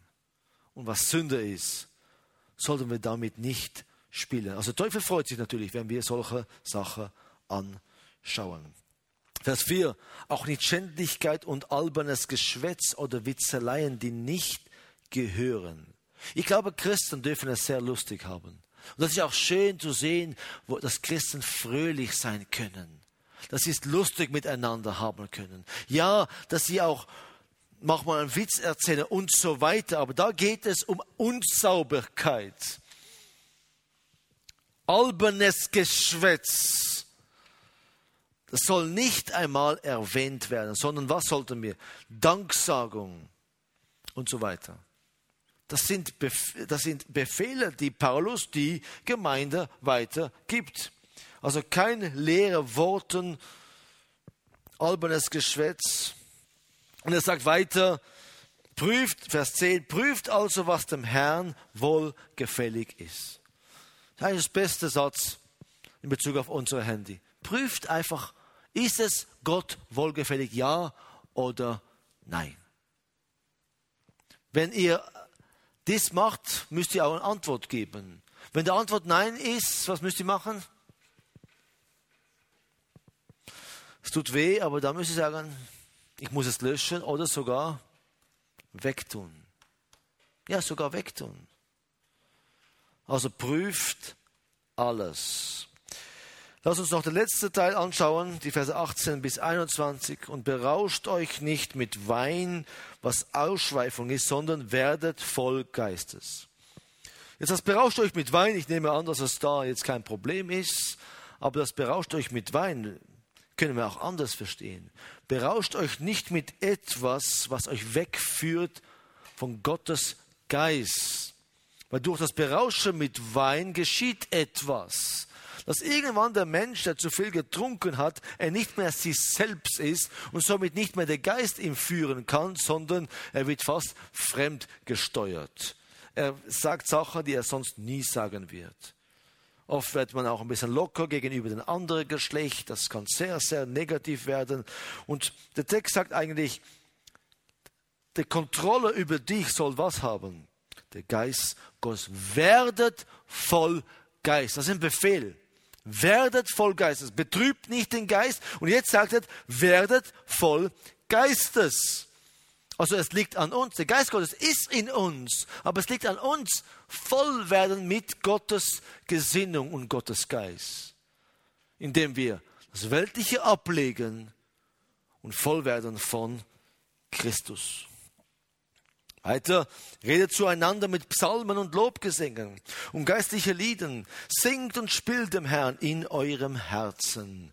Und was Sünde ist, sollten wir damit nicht spielen. Also der Teufel freut sich natürlich, wenn wir solche Sachen anschauen. Vers 4. Auch nicht Schändlichkeit und albernes Geschwätz oder Witzeleien, die nicht gehören. Ich glaube, Christen dürfen es sehr lustig haben. Und das ist auch schön zu sehen, wo, dass Christen fröhlich sein können. Dass sie es lustig miteinander haben können. Ja, dass sie auch manchmal einen Witz erzählen und so weiter. Aber da geht es um Unsauberkeit. Albernes Geschwätz. Das soll nicht einmal erwähnt werden, sondern was sollten wir? Danksagung und so weiter. Das sind, das sind Befehle, die Paulus die Gemeinde weitergibt. Also kein leere Worten, albernes Geschwätz. Und er sagt weiter, prüft, Vers 10, prüft also, was dem Herrn wohlgefällig ist. Das ist der beste Satz in Bezug auf unser Handy. Prüft einfach, ist es Gott wohlgefällig, ja oder nein? Wenn ihr das macht, müsst ihr auch eine Antwort geben. Wenn die Antwort Nein ist, was müsst ihr machen? Es tut weh, aber da müsst ihr sagen, ich muss es löschen oder sogar wegtun. Ja, sogar wegtun. Also prüft alles. Lass uns noch den letzten Teil anschauen, die Verse 18 bis 21. Und berauscht euch nicht mit Wein, was Ausschweifung ist, sondern werdet voll Geistes. Jetzt das berauscht euch mit Wein, ich nehme an, dass es da jetzt kein Problem ist, aber das berauscht euch mit Wein können wir auch anders verstehen. Berauscht euch nicht mit etwas, was euch wegführt von Gottes Geist. Weil durch das Berauschen mit Wein geschieht etwas dass irgendwann der Mensch, der zu viel getrunken hat, er nicht mehr sich selbst ist und somit nicht mehr der Geist ihm führen kann, sondern er wird fast fremd gesteuert. Er sagt Sachen, die er sonst nie sagen wird. Oft wird man auch ein bisschen locker gegenüber dem anderen Geschlecht. Das kann sehr, sehr negativ werden. Und der Text sagt eigentlich, die Kontrolle über dich soll was haben? Der Geist Gottes. Werdet voll Geist. Das ist ein Befehl. Werdet voll Geistes. Betrübt nicht den Geist. Und jetzt sagt er, werdet voll Geistes. Also es liegt an uns. Der Geist Gottes ist in uns. Aber es liegt an uns, voll werden mit Gottes Gesinnung und Gottes Geist. Indem wir das Weltliche ablegen und voll werden von Christus. Weiter, redet zueinander mit Psalmen und Lobgesängen und geistliche Lieden. Singt und spielt dem Herrn in eurem Herzen.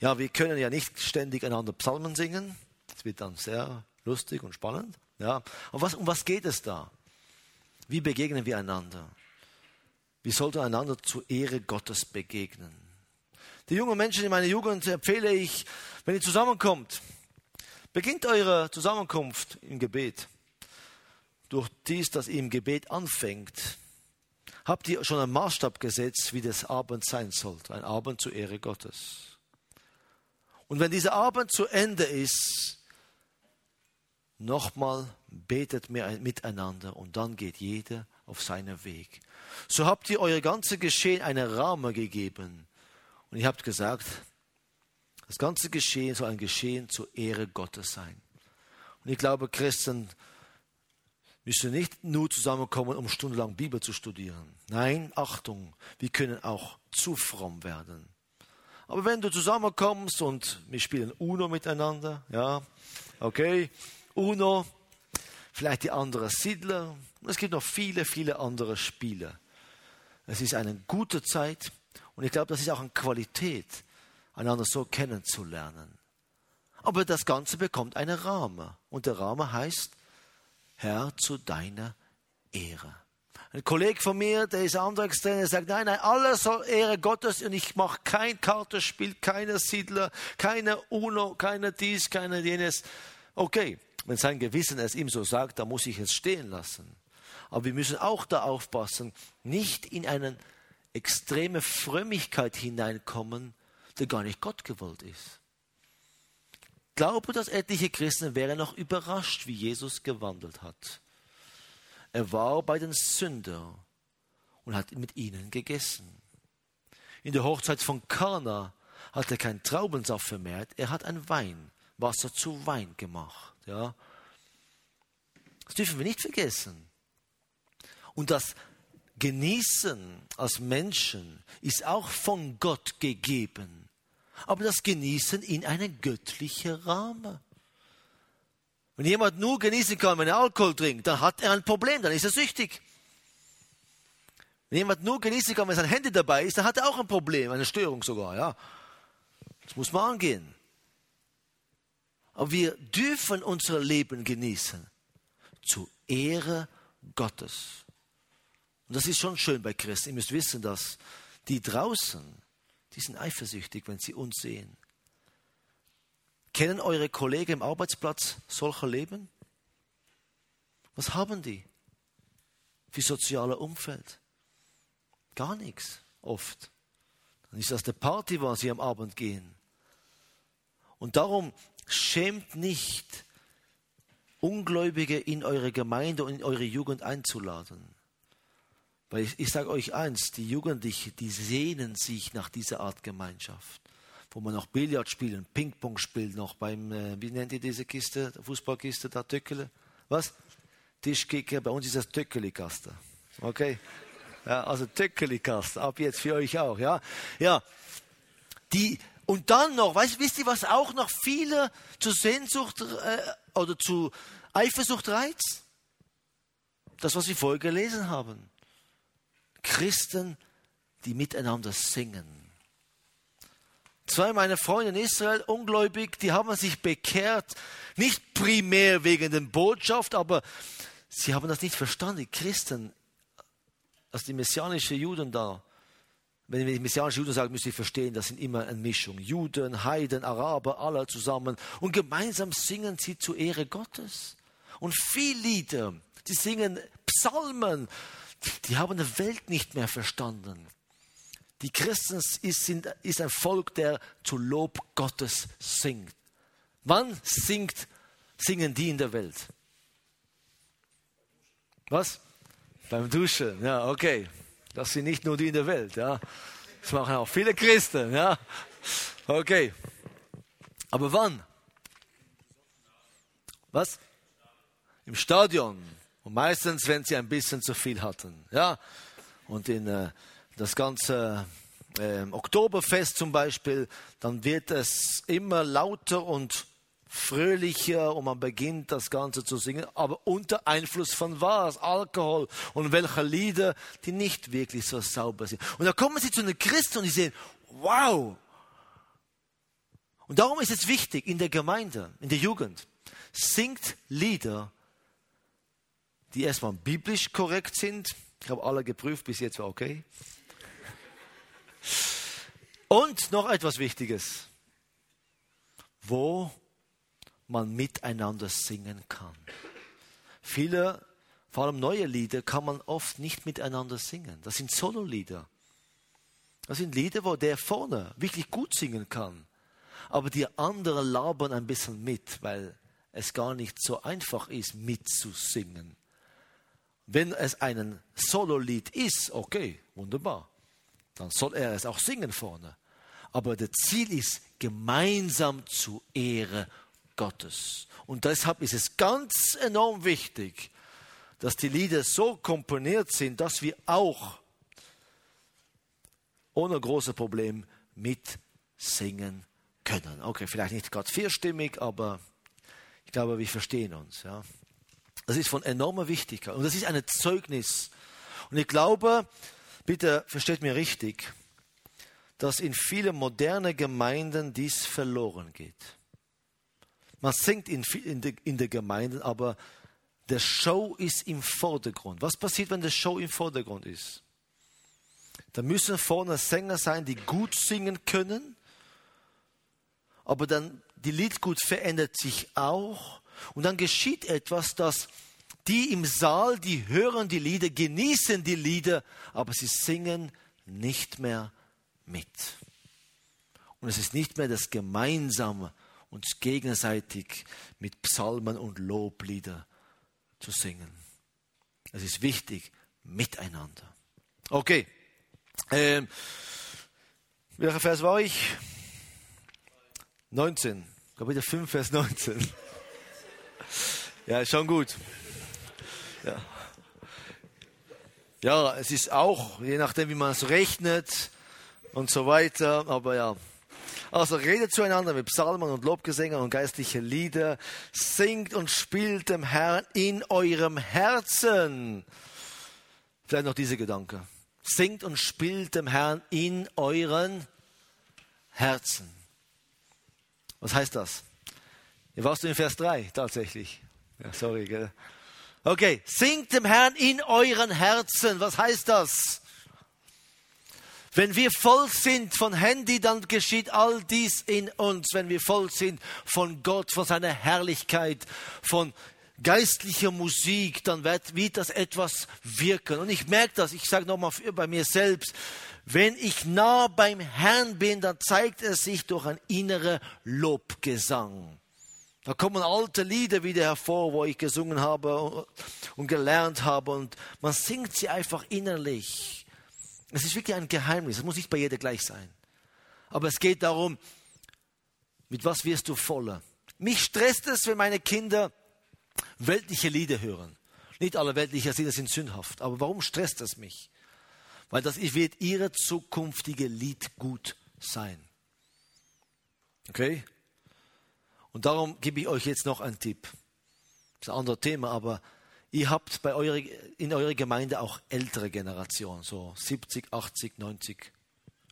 Ja, wir können ja nicht ständig einander Psalmen singen. Es wird dann sehr lustig und spannend. Ja. Aber was, um was geht es da? Wie begegnen wir einander? Wie sollte einander zur Ehre Gottes begegnen? Die jungen Menschen in meiner Jugend empfehle ich, wenn ihr zusammenkommt, beginnt eure Zusammenkunft im Gebet. Durch dies, dass ihr im Gebet anfängt, habt ihr schon einen Maßstab gesetzt, wie das Abend sein sollte. Ein Abend zur Ehre Gottes. Und wenn dieser Abend zu Ende ist, nochmal betet mir miteinander und dann geht jeder auf seinen Weg. So habt ihr euer ganze Geschehen einen Rahmen gegeben. Und ihr habt gesagt, das ganze Geschehen soll ein Geschehen zur Ehre Gottes sein. Und ich glaube, Christen müssen nicht nur zusammenkommen, um stundenlang Bibel zu studieren. Nein, Achtung, wir können auch zu fromm werden. Aber wenn du zusammenkommst und wir spielen Uno miteinander, ja, okay, Uno, vielleicht die anderen Siedler. Es gibt noch viele, viele andere Spiele. Es ist eine gute Zeit und ich glaube, das ist auch eine Qualität, einander so kennenzulernen. Aber das Ganze bekommt einen Rahmen und der Rahmen heißt, Herr, zu deiner Ehre. Ein Kollege von mir, der ist der sagt, nein, nein, alles soll Ehre Gottes und ich mache kein Kartenspiel, keine Siedler, keine UNO, keine dies, keine jenes. Okay, wenn sein Gewissen es ihm so sagt, dann muss ich es stehen lassen. Aber wir müssen auch da aufpassen, nicht in eine extreme Frömmigkeit hineinkommen, der gar nicht Gott gewollt ist. Glaube, dass etliche Christen wären noch überrascht, wie Jesus gewandelt hat. Er war bei den Sündern und hat mit ihnen gegessen. In der Hochzeit von Kana hat er kein Traubensaft vermehrt, er hat ein Wein, Wasser zu Wein gemacht. Ja. Das dürfen wir nicht vergessen. Und das Genießen als Menschen ist auch von Gott gegeben. Aber das Genießen in einen göttlichen Rahmen. Wenn jemand nur genießen kann, wenn er Alkohol trinkt, dann hat er ein Problem, dann ist er süchtig. Wenn jemand nur genießen kann, wenn sein Handy dabei ist, dann hat er auch ein Problem, eine Störung sogar, ja. Das muss man angehen. Aber wir dürfen unser Leben genießen. Zur Ehre Gottes. Und das ist schon schön bei Christen. Ihr müsst wissen, dass die draußen, die sind eifersüchtig, wenn sie uns sehen. Kennen eure Kollegen im Arbeitsplatz solcher Leben? Was haben die für soziale Umfeld? Gar nichts, oft. Dann ist das der Party, wo sie am Abend gehen. Und darum schämt nicht, Ungläubige in eure Gemeinde und in eure Jugend einzuladen. Weil ich, ich sage euch eins, die Jugendlichen, die sehnen sich nach dieser Art Gemeinschaft. Wo man noch Billard spielen, Ping-Pong spielt noch beim, äh, wie nennt ihr diese Kiste, Fußballkiste da, Töckele? Was? Tischkicker, bei uns ist das Töckeli-Kaste. Okay? Ja, also Töckeli-Kaste, ab jetzt für euch auch, ja? Ja. Die, und dann noch, weißt, wisst ihr, was auch noch viele zu Sehnsucht äh, oder zu Eifersucht reizt? Das, was wir vorher gelesen haben. Christen, die miteinander singen. Zwei meiner Freunde in Israel, ungläubig, die haben sich bekehrt, nicht primär wegen der Botschaft, aber sie haben das nicht verstanden. Die Christen, also die messianischen Juden da, wenn wir messianische Juden sagen, müsst ihr verstehen, das sind immer eine Mischung. Juden, Heiden, Araber, alle zusammen. Und gemeinsam singen sie zur Ehre Gottes. Und viele Lieder, die singen Psalmen, die haben die Welt nicht mehr verstanden. Die Christen ist, sind, ist ein Volk, der zu Lob Gottes singt. Wann singt, singen die in der Welt? Was? Beim Duschen, ja, okay. Das sind nicht nur die in der Welt, ja. Das machen auch viele Christen, ja. Okay. Aber wann? Was? Im Stadion. Und meistens, wenn sie ein bisschen zu viel hatten, ja. Und in äh, das ganze äh, Oktoberfest zum Beispiel, dann wird es immer lauter und fröhlicher und man beginnt das Ganze zu singen, aber unter Einfluss von was? Alkohol und welcher Lieder, die nicht wirklich so sauber sind. Und da kommen sie zu den Christen und die sehen, wow! Und darum ist es wichtig in der Gemeinde, in der Jugend, singt Lieder, die erstmal biblisch korrekt sind. Ich habe alle geprüft, bis jetzt war okay. Und noch etwas Wichtiges, wo man miteinander singen kann. Viele, vor allem neue Lieder, kann man oft nicht miteinander singen. Das sind Solo-Lieder. Das sind Lieder, wo der vorne wirklich gut singen kann. Aber die anderen labern ein bisschen mit, weil es gar nicht so einfach ist, mitzusingen. Wenn es ein Solo-Lied ist, okay, wunderbar. Dann soll er es auch singen vorne. Aber das Ziel ist gemeinsam zur Ehre Gottes. Und deshalb ist es ganz enorm wichtig, dass die Lieder so komponiert sind, dass wir auch ohne große Problem mitsingen können. Okay, vielleicht nicht gerade vierstimmig, aber ich glaube, wir verstehen uns. Ja. Das ist von enormer Wichtigkeit und das ist ein Zeugnis. Und ich glaube, bitte versteht mir richtig, dass in vielen modernen Gemeinden dies verloren geht. Man singt in, in, de, in der Gemeinde, aber der Show ist im Vordergrund. Was passiert, wenn der Show im Vordergrund ist? Da müssen vorne Sänger sein, die gut singen können, aber dann die Liedgut verändert sich auch und dann geschieht etwas, dass die im Saal, die hören die Lieder, genießen die Lieder, aber sie singen nicht mehr mit. Und es ist nicht mehr das Gemeinsame, uns gegenseitig mit Psalmen und Loblieder zu singen. Es ist wichtig, miteinander. Okay. Ähm, welcher Vers war ich? 19. Kapitel 5, Vers 19. Ja, schon gut. Ja. ja, es ist auch, je nachdem, wie man es rechnet und so weiter, aber ja, also redet zueinander mit Psalmen und Lobgesängen und geistliche Lieder. Singt und spielt dem Herrn in eurem Herzen. Vielleicht noch diese Gedanke. Singt und spielt dem Herrn in euren Herzen. Was heißt das? Ihr warst du in Vers 3 tatsächlich. Ja, sorry, gell? Okay, singt dem Herrn in euren Herzen. Was heißt das? Wenn wir voll sind von Handy, dann geschieht all dies in uns. Wenn wir voll sind von Gott, von seiner Herrlichkeit, von geistlicher Musik, dann wird, wird das etwas wirken. Und ich merke das, ich sage nochmal bei mir selbst, wenn ich nah beim Herrn bin, dann zeigt es sich durch ein innerer Lobgesang. Da kommen alte Lieder wieder hervor, wo ich gesungen habe und gelernt habe und man singt sie einfach innerlich. Es ist wirklich ein Geheimnis. Es muss nicht bei jeder gleich sein. Aber es geht darum, mit was wirst du voller? Mich stresst es, wenn meine Kinder weltliche Lieder hören. Nicht alle weltlichen Lieder sind sündhaft. Aber warum stresst es mich? Weil das wird ihre zukünftige Lied gut sein. Okay? Und darum gebe ich euch jetzt noch einen Tipp. Das ist ein anderes Thema, aber Ihr habt bei eurer, in eurer Gemeinde auch ältere Generationen, so 70, 80, 90.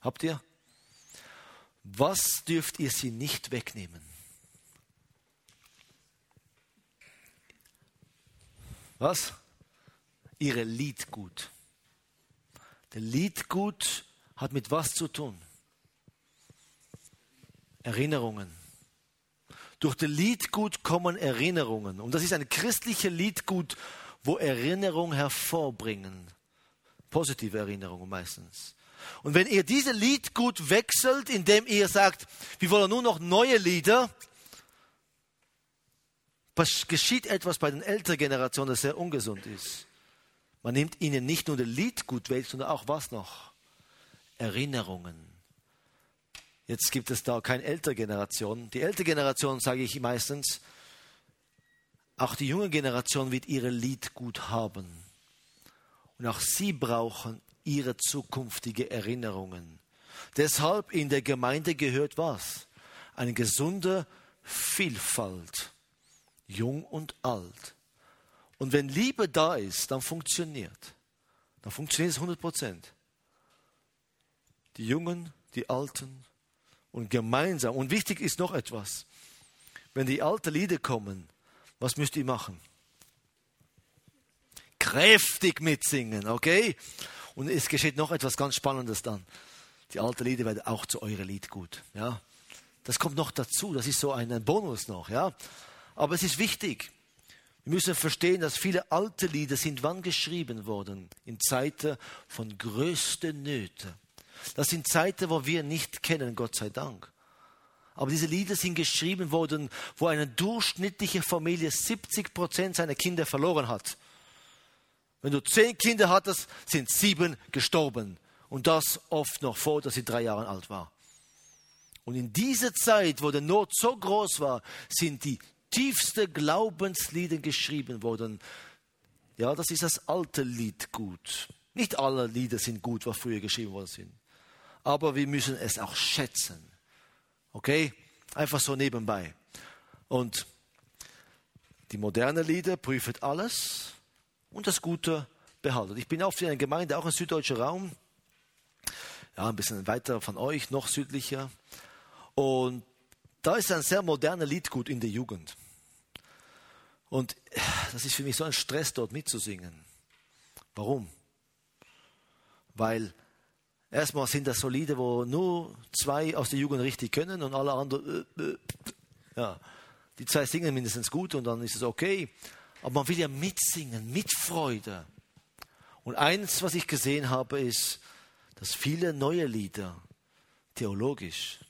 Habt ihr? Was dürft ihr sie nicht wegnehmen? Was? Ihre Liedgut. Der Liedgut hat mit was zu tun? Erinnerungen. Durch das Liedgut kommen Erinnerungen. Und das ist ein christliches Liedgut, wo Erinnerungen hervorbringen. Positive Erinnerungen meistens. Und wenn ihr diese Liedgut wechselt, indem ihr sagt, wir wollen nur noch neue Lieder, geschieht etwas bei den älteren Generationen, das sehr ungesund ist. Man nimmt ihnen nicht nur das Liedgut weg, sondern auch was noch? Erinnerungen. Jetzt gibt es da keine ältere Generation. Die ältere Generation, sage ich meistens, auch die junge Generation wird ihre Lied gut haben. Und auch sie brauchen ihre zukünftige Erinnerungen. Deshalb in der Gemeinde gehört was? Eine gesunde Vielfalt, jung und alt. Und wenn Liebe da ist, dann funktioniert. Dann funktioniert es 100 Prozent. Die Jungen, die Alten, und gemeinsam. Und wichtig ist noch etwas. Wenn die alten Lieder kommen, Was müsst ihr machen? Kräftig mitsingen, okay? Und es geschieht noch etwas ganz Spannendes dann. Die alten Lieder werden auch zu eurem Lied gut, ja? Das kommt noch dazu, das ist so ein Bonus noch, ja? Aber es ist wichtig. Wir müssen verstehen, dass viele alte Lieder sind wann geschrieben worden? In Zeiten von größten Nöten. Das sind Zeiten, wo wir nicht kennen, Gott sei Dank. Aber diese Lieder sind geschrieben worden, wo eine durchschnittliche Familie 70 Prozent seiner Kinder verloren hat. Wenn du zehn Kinder hattest, sind sieben gestorben. Und das oft noch vor, dass sie drei Jahre alt war. Und in dieser Zeit, wo der Not so groß war, sind die tiefste Glaubenslieder geschrieben worden. Ja, das ist das alte Lied gut. Nicht alle Lieder sind gut, was früher geschrieben worden sind. Aber wir müssen es auch schätzen. Okay? Einfach so nebenbei. Und die moderne Lieder prüfen alles und das Gute behalten. Ich bin oft in einer Gemeinde, auch im süddeutschen Raum, ja, ein bisschen weiter von euch, noch südlicher. Und da ist ein sehr moderner Liedgut in der Jugend. Und das ist für mich so ein Stress, dort mitzusingen. Warum? Weil erstmal sind das so Lieder, wo nur zwei aus der Jugend richtig können und alle anderen, äh, äh, ja, die zwei singen mindestens gut und dann ist es okay. Aber man will ja mitsingen, mit Freude. Und eins, was ich gesehen habe, ist, dass viele neue Lieder theologisch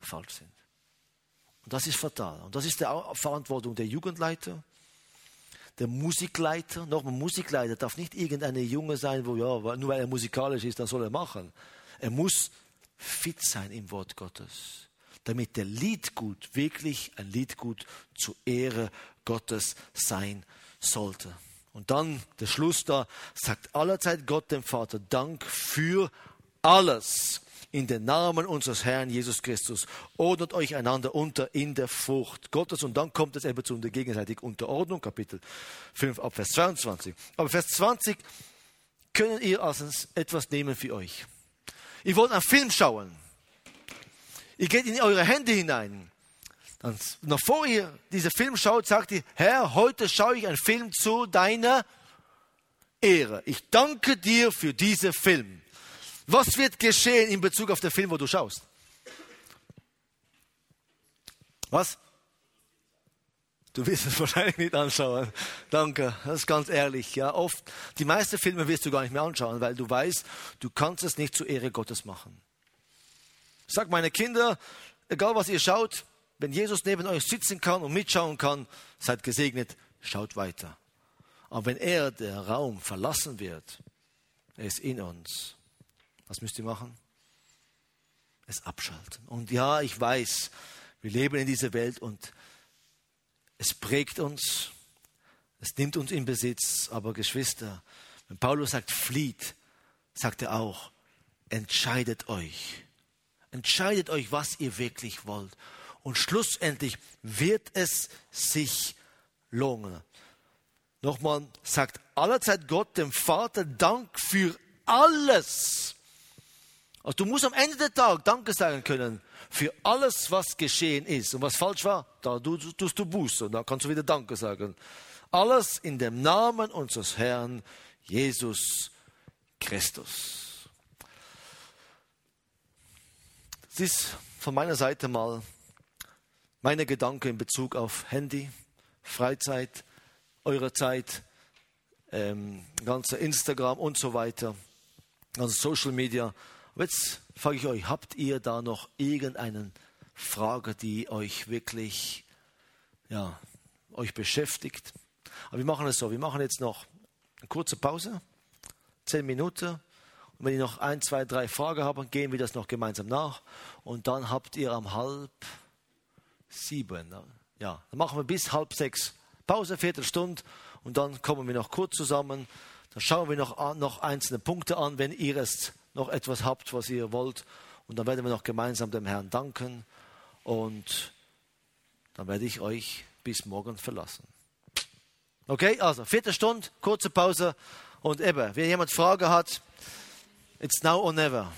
falsch sind. Und das ist fatal. Und das ist die Verantwortung der Jugendleiter, der Musikleiter. Nochmal, Musikleiter darf nicht irgendeine Junge sein, wo ja, nur weil er musikalisch ist, dann soll er machen. Er muss fit sein im Wort Gottes, damit der Liedgut wirklich ein Liedgut zur Ehre Gottes sein sollte. Und dann der Schluss da, sagt allerzeit Gott dem Vater Dank für alles in den Namen unseres Herrn Jesus Christus. Ordnet euch einander unter in der Furcht Gottes. Und dann kommt es eben zu der gegenseitigen Unterordnung, Kapitel 5 ab Vers 22. Aber Vers 20 können ihr als etwas nehmen für euch. Ihr wollt einen Film schauen. Ihr geht in eure Hände hinein. Dann, noch vor ihr diesen Film schaut, sagt ihr, Herr, heute schaue ich einen Film zu deiner Ehre. Ich danke dir für diesen Film. Was wird geschehen in Bezug auf den Film, wo du schaust? Was? Du wirst es [laughs] wahrscheinlich nicht anschauen. Danke, das ist ganz ehrlich. Ja, oft, die meisten Filme wirst du gar nicht mehr anschauen, weil du weißt, du kannst es nicht zur Ehre Gottes machen. Sag meine Kinder, egal was ihr schaut, wenn Jesus neben euch sitzen kann und mitschauen kann, seid gesegnet, schaut weiter. Aber wenn er der Raum verlassen wird, er ist in uns, was müsst ihr machen? Es abschalten. Und ja, ich weiß, wir leben in dieser Welt und es prägt uns, es nimmt uns in Besitz, aber Geschwister, wenn Paulus sagt, flieht, sagt er auch, entscheidet euch. Entscheidet euch, was ihr wirklich wollt. Und schlussendlich wird es sich lohnen. Nochmal sagt allerzeit Gott dem Vater Dank für alles, also du musst am Ende des Tages Danke sagen können für alles, was geschehen ist. Und was falsch war, da tust du Buße und da kannst du wieder Danke sagen. Alles in dem Namen unseres Herrn Jesus Christus. Das ist von meiner Seite mal meine Gedanken in Bezug auf Handy, Freizeit, eure Zeit, ähm, ganze Instagram und so weiter, ganze Social Media. Aber jetzt frage ich euch, habt ihr da noch irgendeine Frage, die euch wirklich, ja, euch beschäftigt? Aber wir machen es so, wir machen jetzt noch eine kurze Pause, zehn Minuten. Und wenn ihr noch ein, zwei, drei Fragen habt, gehen wir das noch gemeinsam nach. Und dann habt ihr am halb sieben, ne? ja, dann machen wir bis halb sechs Pause, Viertelstunde. Und dann kommen wir noch kurz zusammen. Dann schauen wir noch, noch einzelne Punkte an, wenn ihr es noch etwas habt, was ihr wollt. Und dann werden wir noch gemeinsam dem Herrn danken. Und dann werde ich euch bis morgen verlassen. Okay, also vierte Stunde, kurze Pause. Und eben, wenn jemand Frage hat, it's now or never.